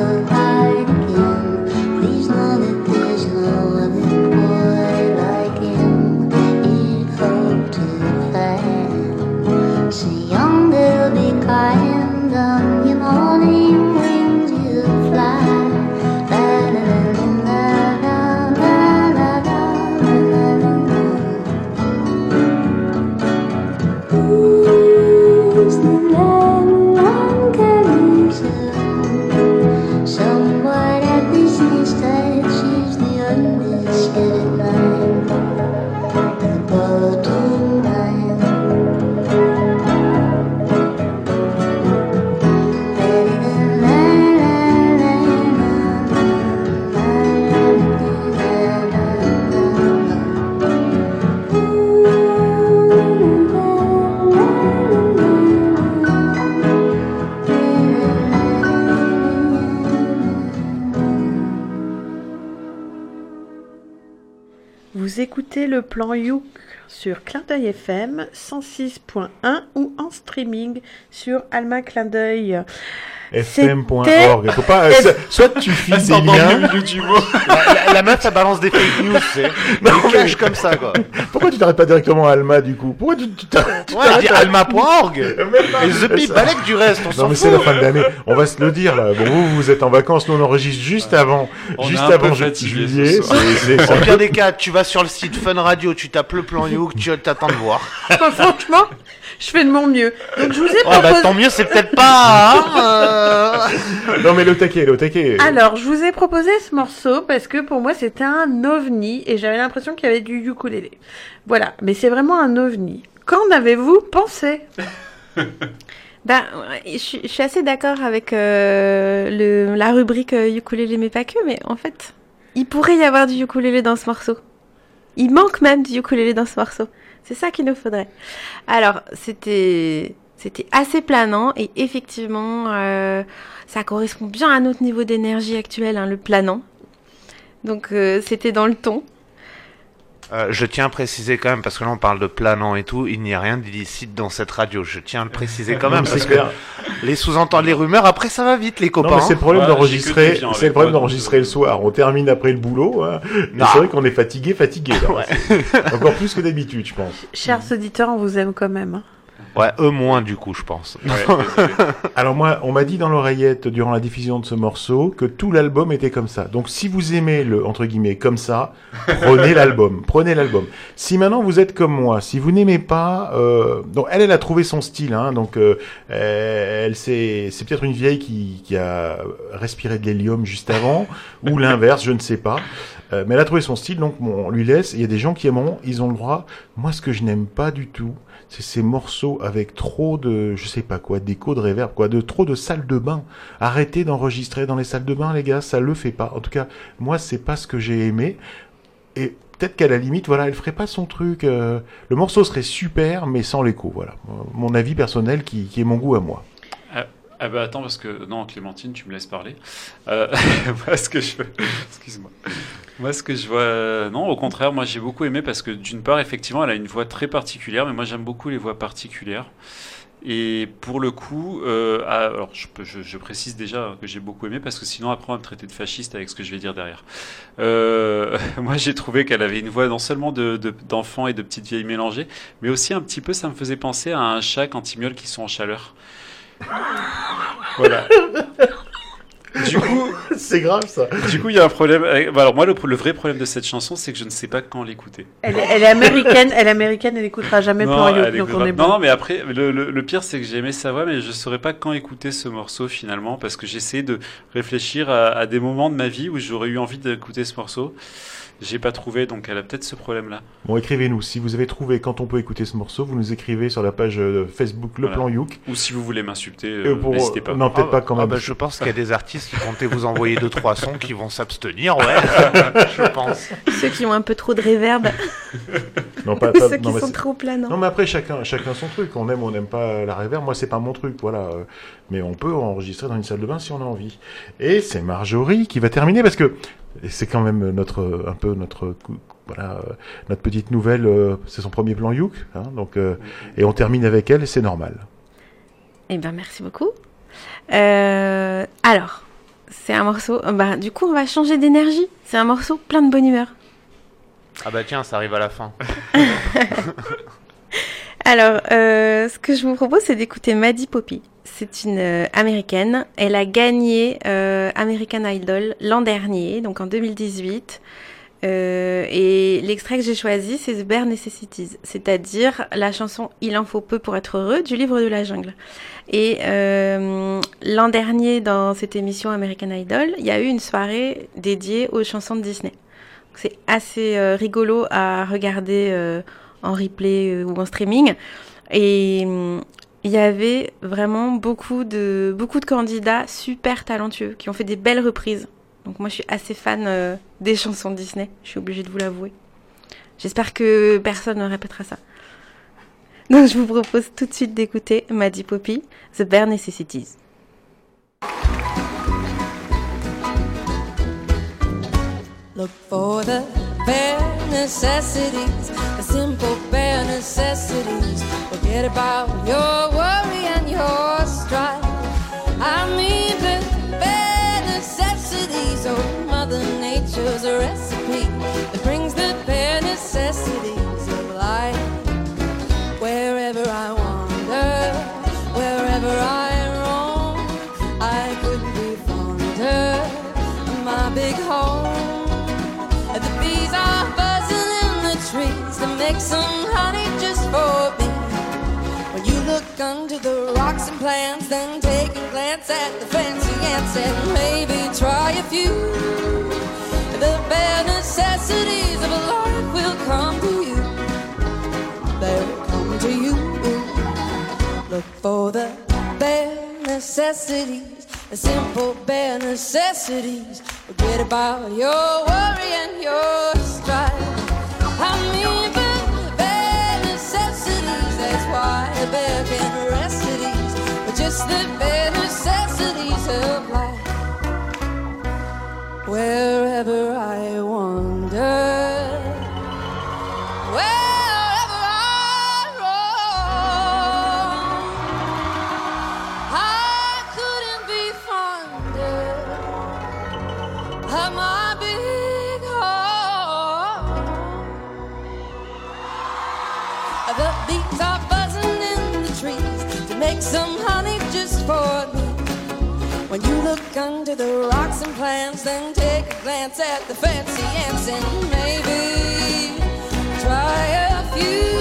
Plan Youk sur Clin d'œil FM 106.1 ou en streaming sur Alma Clin d'œil. fm.org. Faut pas, F- ça- soit tu files des liens. La, la- la meuf, elle balance des fake news, c'est. Non, cache mais- comme ça, quoi. Pourquoi tu t'arrêtes pas directement à Alma du coup? Pourquoi tu tu t'arrêtes tu Ouais, à- alma.org. Même pas. Et The Pip, balèque du reste, on Non s'en mais c'est la fin de l'année. On va se le dire là. Bon vous vous êtes en vacances, nous on enregistre juste avant, On est juste un peu avant ju- fatigué ce juillet. soir. C'est- c'est- Au pire des cas, tu vas sur le site Fun Radio, tu tapes le plan Youk, tu t'attends de voir. Enfin, franchement, je fais de mon mieux. Donc je vous ai Ouais, proposé... bah tant mieux, c'est peut-être pas. hein, euh. Non mais le taquet, le taquet. Alors, je vous ai proposé ce morceau parce que pour moi c'était un ovni et j'avais l'impression qu'il y avait du ukulélé. Voilà, mais c'est vraiment un ovni. Qu'en avez-vous pensé? Ben, je, suis- je suis assez d'accord avec euh, le, la rubrique euh, ukulélé mais pas que, mais en fait, il pourrait y avoir du ukulélé dans ce morceau. Il manque même du ukulélé dans ce morceau. C'est ça qu'il nous faudrait. Alors, c'était c'était assez planant et effectivement, euh, ça correspond bien à notre niveau d'énergie actuel, hein, le planant. Donc, euh, c'était dans le ton. Euh, je tiens à préciser quand même, parce que là on parle de planant et tout, il n'y a rien d'illicite dans cette radio. Je tiens à le préciser quand même, parce c'est que les sous-entendent les rumeurs, après ça va vite les copains. Non mais c'est le problème Ouais, j'ai que d'enregistrer, c'est le problème d'enregistrer le soir. On termine après le boulot. Hein. C'est vrai qu'on est fatigué, fatigué. Là. Encore plus que d'habitude, je pense. Chers auditeurs, on vous aime quand même. hein. Ouais, eux moins du coup, je pense. Ouais. Alors moi, on m'a dit dans l'oreillette durant la diffusion de ce morceau que tout l'album était comme ça. Donc si vous aimez le entre guillemets comme ça, prenez l'album, prenez l'album. Si maintenant vous êtes comme moi, si vous n'aimez pas, euh, donc elle, elle a trouvé son style, hein, donc euh, elle, c'est, c'est peut-être une vieille qui, qui a respiré de l'hélium juste avant, ou l'inverse, je ne sais pas. Euh, mais elle a trouvé son style, donc bon, on lui laisse. Il y a des gens qui aimeront, ils ont le droit. Moi, ce que je n'aime pas du tout, c'est ces morceaux avec trop de, je sais pas quoi, d'écho, de réverb, quoi, de trop de salles de bain. Arrêtez d'enregistrer dans les salles de bain, les gars, ça le fait pas. En tout cas, moi, c'est pas ce que j'ai aimé. Et peut-être qu'à la limite, voilà, elle ferait pas son truc. euh, le morceau serait super, mais sans l'écho, voilà. Mon avis personnel qui est mon goût à moi. Ah bah attends, parce que... Non, Clémentine, tu me laisses parler. Euh, moi, ce que je... Excuse-moi. Moi, ce que je vois... euh, Non, au contraire, moi, j'ai beaucoup aimé parce que, d'une part, effectivement, elle a une voix très particulière, mais moi, j'aime beaucoup les voix particulières. Et pour le coup, euh, ah, alors je, précise déjà que j'ai beaucoup aimé parce que sinon après on va me traiter de fasciste avec ce que je vais dire derrière. Euh, moi j'ai trouvé qu'elle avait une voix non seulement de- de- d'enfant et de petite vieille mélangée, mais aussi un petit peu ça me faisait penser à un chat quand il miaule qui sont en chaleur. Voilà. Du coup, c'est grave ça. Du coup, il y a un problème. avec- bah, alors moi, le, le vrai problème de cette chanson, c'est que je ne sais pas quand l'écouter. Elle, est- elle est américaine, elle est américaine, elle écoutera jamais Non, Youk, elle donc on est non, bon. non, mais après, le, le- le pire, c'est que j'ai aimé sa voix, mais je saurais pas quand écouter ce morceau finalement, parce que j'essaie de réfléchir à, à des moments de ma vie où j'aurais eu envie d'écouter ce morceau. J'ai pas trouvé, donc elle a peut-être ce problème-là. Bon, écrivez-nous. Si vous avez trouvé quand on peut écouter ce morceau, vous nous écrivez sur la page euh, Facebook Le Voilà. Plan Youk. Ou si vous voulez m'insulter, euh, pour- n'hésitez pas. Non, peut-être Ah, pas quand ah même. bah, je pense qu'il y a des artistes qui comptaient vous envoyer deux trois sons qui vont s'abstenir, ouais. je pense. Ceux qui ont un peu trop de réverb, Non, pas, pas- ceux qui sont trop planants. Non, mais après, chacun, chacun son truc. On aime, on n'aime pas la réverb. Moi, c'est pas mon truc, voilà. Euh, Mais on peut enregistrer dans une salle de bain si on a envie. Et c'est Marjorie qui va terminer parce que c'est quand même notre, un peu notre, voilà, notre petite nouvelle. euh, C'est son premier plan Youk, hein, donc, euh, et on termine avec elle, c'est normal. Eh ben, merci beaucoup. Euh, alors, c'est un morceau. Bah, du coup, on va changer d'énergie. C'est un morceau plein de bonne humeur. Ah bah tiens, ça arrive à la fin. Alors, euh, ce que je vous propose, c'est d'écouter Maddie Poppy. C'est une euh, américaine. Elle a gagné euh, American Idol l'an dernier, donc en 2018. Euh, et l'extrait que j'ai choisi, c'est The Bare Necessities, c'est-à-dire la chanson Il en faut peu pour être heureux du livre de la jungle. Et l'an dernier, dans cette émission American Idol, il y a eu une soirée dédiée aux chansons de Disney. C'est assez rigolo à regarder en replay ou en streaming. Et il y avait vraiment beaucoup de, beaucoup de candidats super talentueux qui ont fait des belles reprises. Donc moi je suis assez fan euh, des chansons de Disney, je suis obligée de vous l'avouer. J'espère que personne ne répétera ça. Donc je vous propose tout de suite d'écouter Maddie Poppy, The Bare Necessities. Necessities, the simple bare necessities. Forget about your worry and your strife. I mean the bare necessities. Oh, Mother Nature's a recipe that brings the bare necessities some honey just for me. When you look under the rocks and plants, then take a glance at the fancy ants and maybe try a few. The bare necessities of life will come to you. They'll come to you. Look for the bare necessities, the simple bare necessities. Forget about your worry and your strife. I mean, why a bear can rest at ease. But just the bare necessities of life. Wherever I wander. Under the rocks and plants, then take a glance at the fancy ants and maybe try a few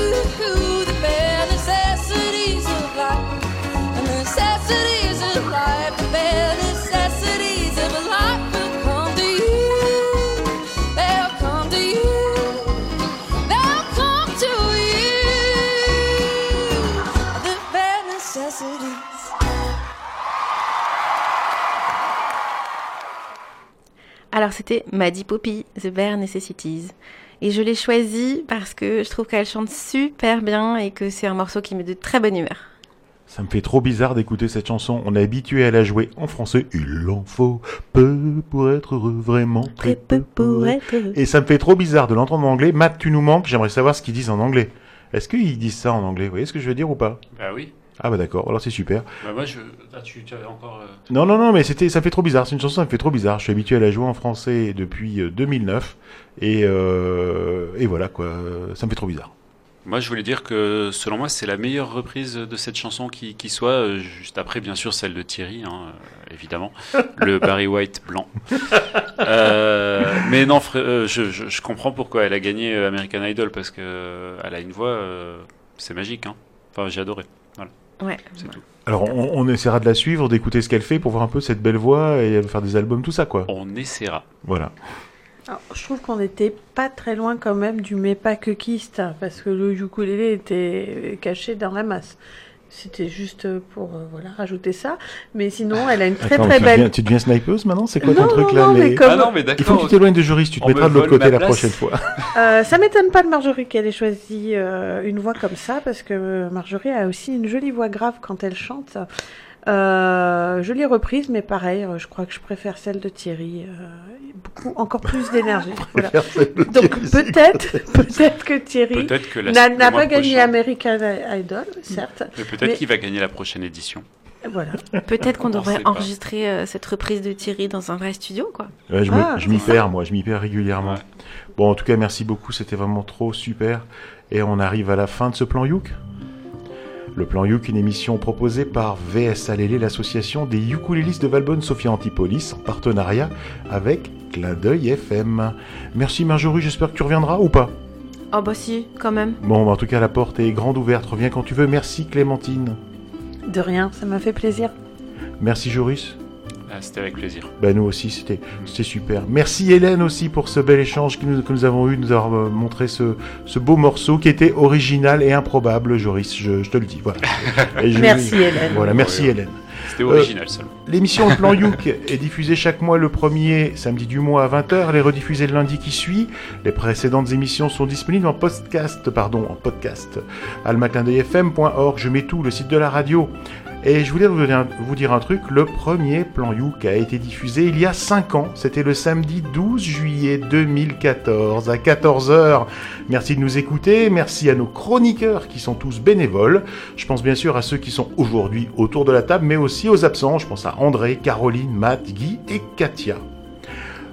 Alors c'était Maddie Poppy, The Bare Necessities. Et je l'ai choisie parce que je trouve qu'elle chante super bien et que c'est un morceau qui met de très bonne humeur. Ça me fait trop bizarre d'écouter cette chanson. On est habitué à la jouer en français. Il en faut peu pour être heureux, vraiment très peu pour être heureux. Et ça me fait trop bizarre de l'entendre en anglais. Matt, tu nous manques. J'aimerais savoir ce qu'ils disent en anglais. Est-ce qu'ils disent ça en anglais? Vous voyez ce que je veux dire ou pas? Bah oui. Ah bah d'accord. Alors c'est super. Bah moi, je... ah, tu, tu avais encore... euh, Non, non, non, mais c'était, ça fait trop bizarre. C'est une chanson, ça me fait trop bizarre. Je suis habitué à la jouer en français depuis euh, 2009. Et, euh, et voilà, quoi. Ça me fait trop bizarre. Moi, je voulais dire que selon moi, c'est la meilleure reprise de cette chanson qui, qui soit, euh, juste après, bien sûr, celle de Thierry, hein, euh, évidemment, le Barry White blanc. Euh, mais non, euh, je, je, je comprends pourquoi elle a gagné euh, American Idol parce que euh, elle a une voix, euh, c'est magique. Hein. Enfin, j'ai adoré. Voilà. Ouais. C'est tout. Alors on, on essaiera de la suivre, d'écouter ce qu'elle fait pour voir un peu cette belle voix et faire des albums, tout ça, quoi. On essaiera. Voilà. Alors, je trouve qu'on n'était pas très loin quand même du mais pas que Kist, parce que le ukulélé était caché dans la masse. C'était juste pour euh, voilà rajouter ça. Mais sinon, elle a une très Attends, très tu, belle. deviens, tu deviens snipeuse maintenant? C'est quoi Non, ton truc non, là non, mais comme- Ah non, mais Il faut que tu t'éloignes de juriste, tu te On mettras me de l'autre côté ma la prochaine fois. Euh, ça m'étonne pas de Marjorie qu'elle ait choisi euh, une voix comme ça, parce que Marjorie a aussi une jolie voix grave quand elle chante. Euh, jolie reprise, mais pareil, euh, je crois que je préfère celle de Thierry. euh, beaucoup, encore plus d'énergie. voilà. Donc peut-être, peut-être que Thierry n'a pas gagné prochain- American Idol, certes. Mais peut-être Mais- qu'il va gagner la prochaine édition. Voilà. Peut-être qu'on On devrait pas. enregistrer euh, cette reprise de Thierry dans un vrai studio, quoi. Ouais, je Ah, je m'y perds, moi, je m'y perds régulièrement. Ouais. Bon, en tout cas, merci beaucoup, c'était vraiment trop super. Et on arrive à la fin de ce plan Youk? Le plan Youk, une émission proposée par VS Alélé, l'association des ukulélistes de Valbonne Sophia Antipolis, en partenariat avec Clin d'œil FM. Merci Marjorie, j'espère que tu reviendras ou pas? Oh bah si, quand même. Bon, bah, en tout cas, la porte est grande ouverte, reviens quand tu veux. Merci Clémentine. De rien, ça m'a fait plaisir. Merci Joris. Ah, C'était avec plaisir. Bah nous aussi, c'était c'était super. Merci Hélène aussi pour ce bel échange que nous, que nous avons eu, de nous avoir euh, montré ce, ce beau morceau qui était original et improbable, Joris, je, je te le dis. Voilà. Et je- Merci, Hélène. Voilà, merci Ouais. Hélène. C'était original seulement. L'émission Le Plan Youk est diffusée chaque mois le premier samedi du mois à 20h. Elle est rediffusée le lundi qui suit. Les précédentes émissions sont disponibles en podcast, pardon, en podcast. almaclindeuilfm.org. Je mets tout, le site de la radio. Et je voulais vous, dire un truc, le premier plan Youk a été diffusé il y a 5 ans, c'était le samedi 12 juillet 2014 à 14h. Merci de nous écouter, merci à nos chroniqueurs qui sont tous bénévoles. Je pense bien sûr à ceux qui sont aujourd'hui autour de la table, mais aussi aux absents, je pense à André, Caroline, Matt, Guy et Katia.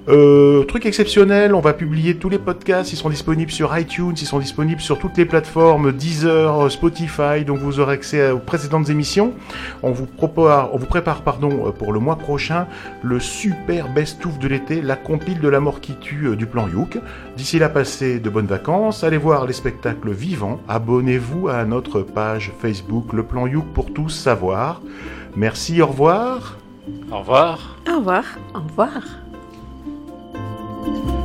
Euh, truc exceptionnel, on va publier tous les podcasts, ils sont disponibles sur iTunes, ils sont disponibles sur toutes les plateformes Deezer, Spotify, donc vous aurez accès aux précédentes émissions. On vous, prépare, on vous prépare pardon, euh, pour le mois prochain le super best-of de l'été, la compile de la mort qui tue euh, du plan Youk. D'ici là, passez de bonnes vacances, allez voir les spectacles vivants, abonnez-vous à notre page Facebook Le Plan Youk pour tous savoir. Merci, au revoir. Au revoir. Au revoir. Au revoir. Bye.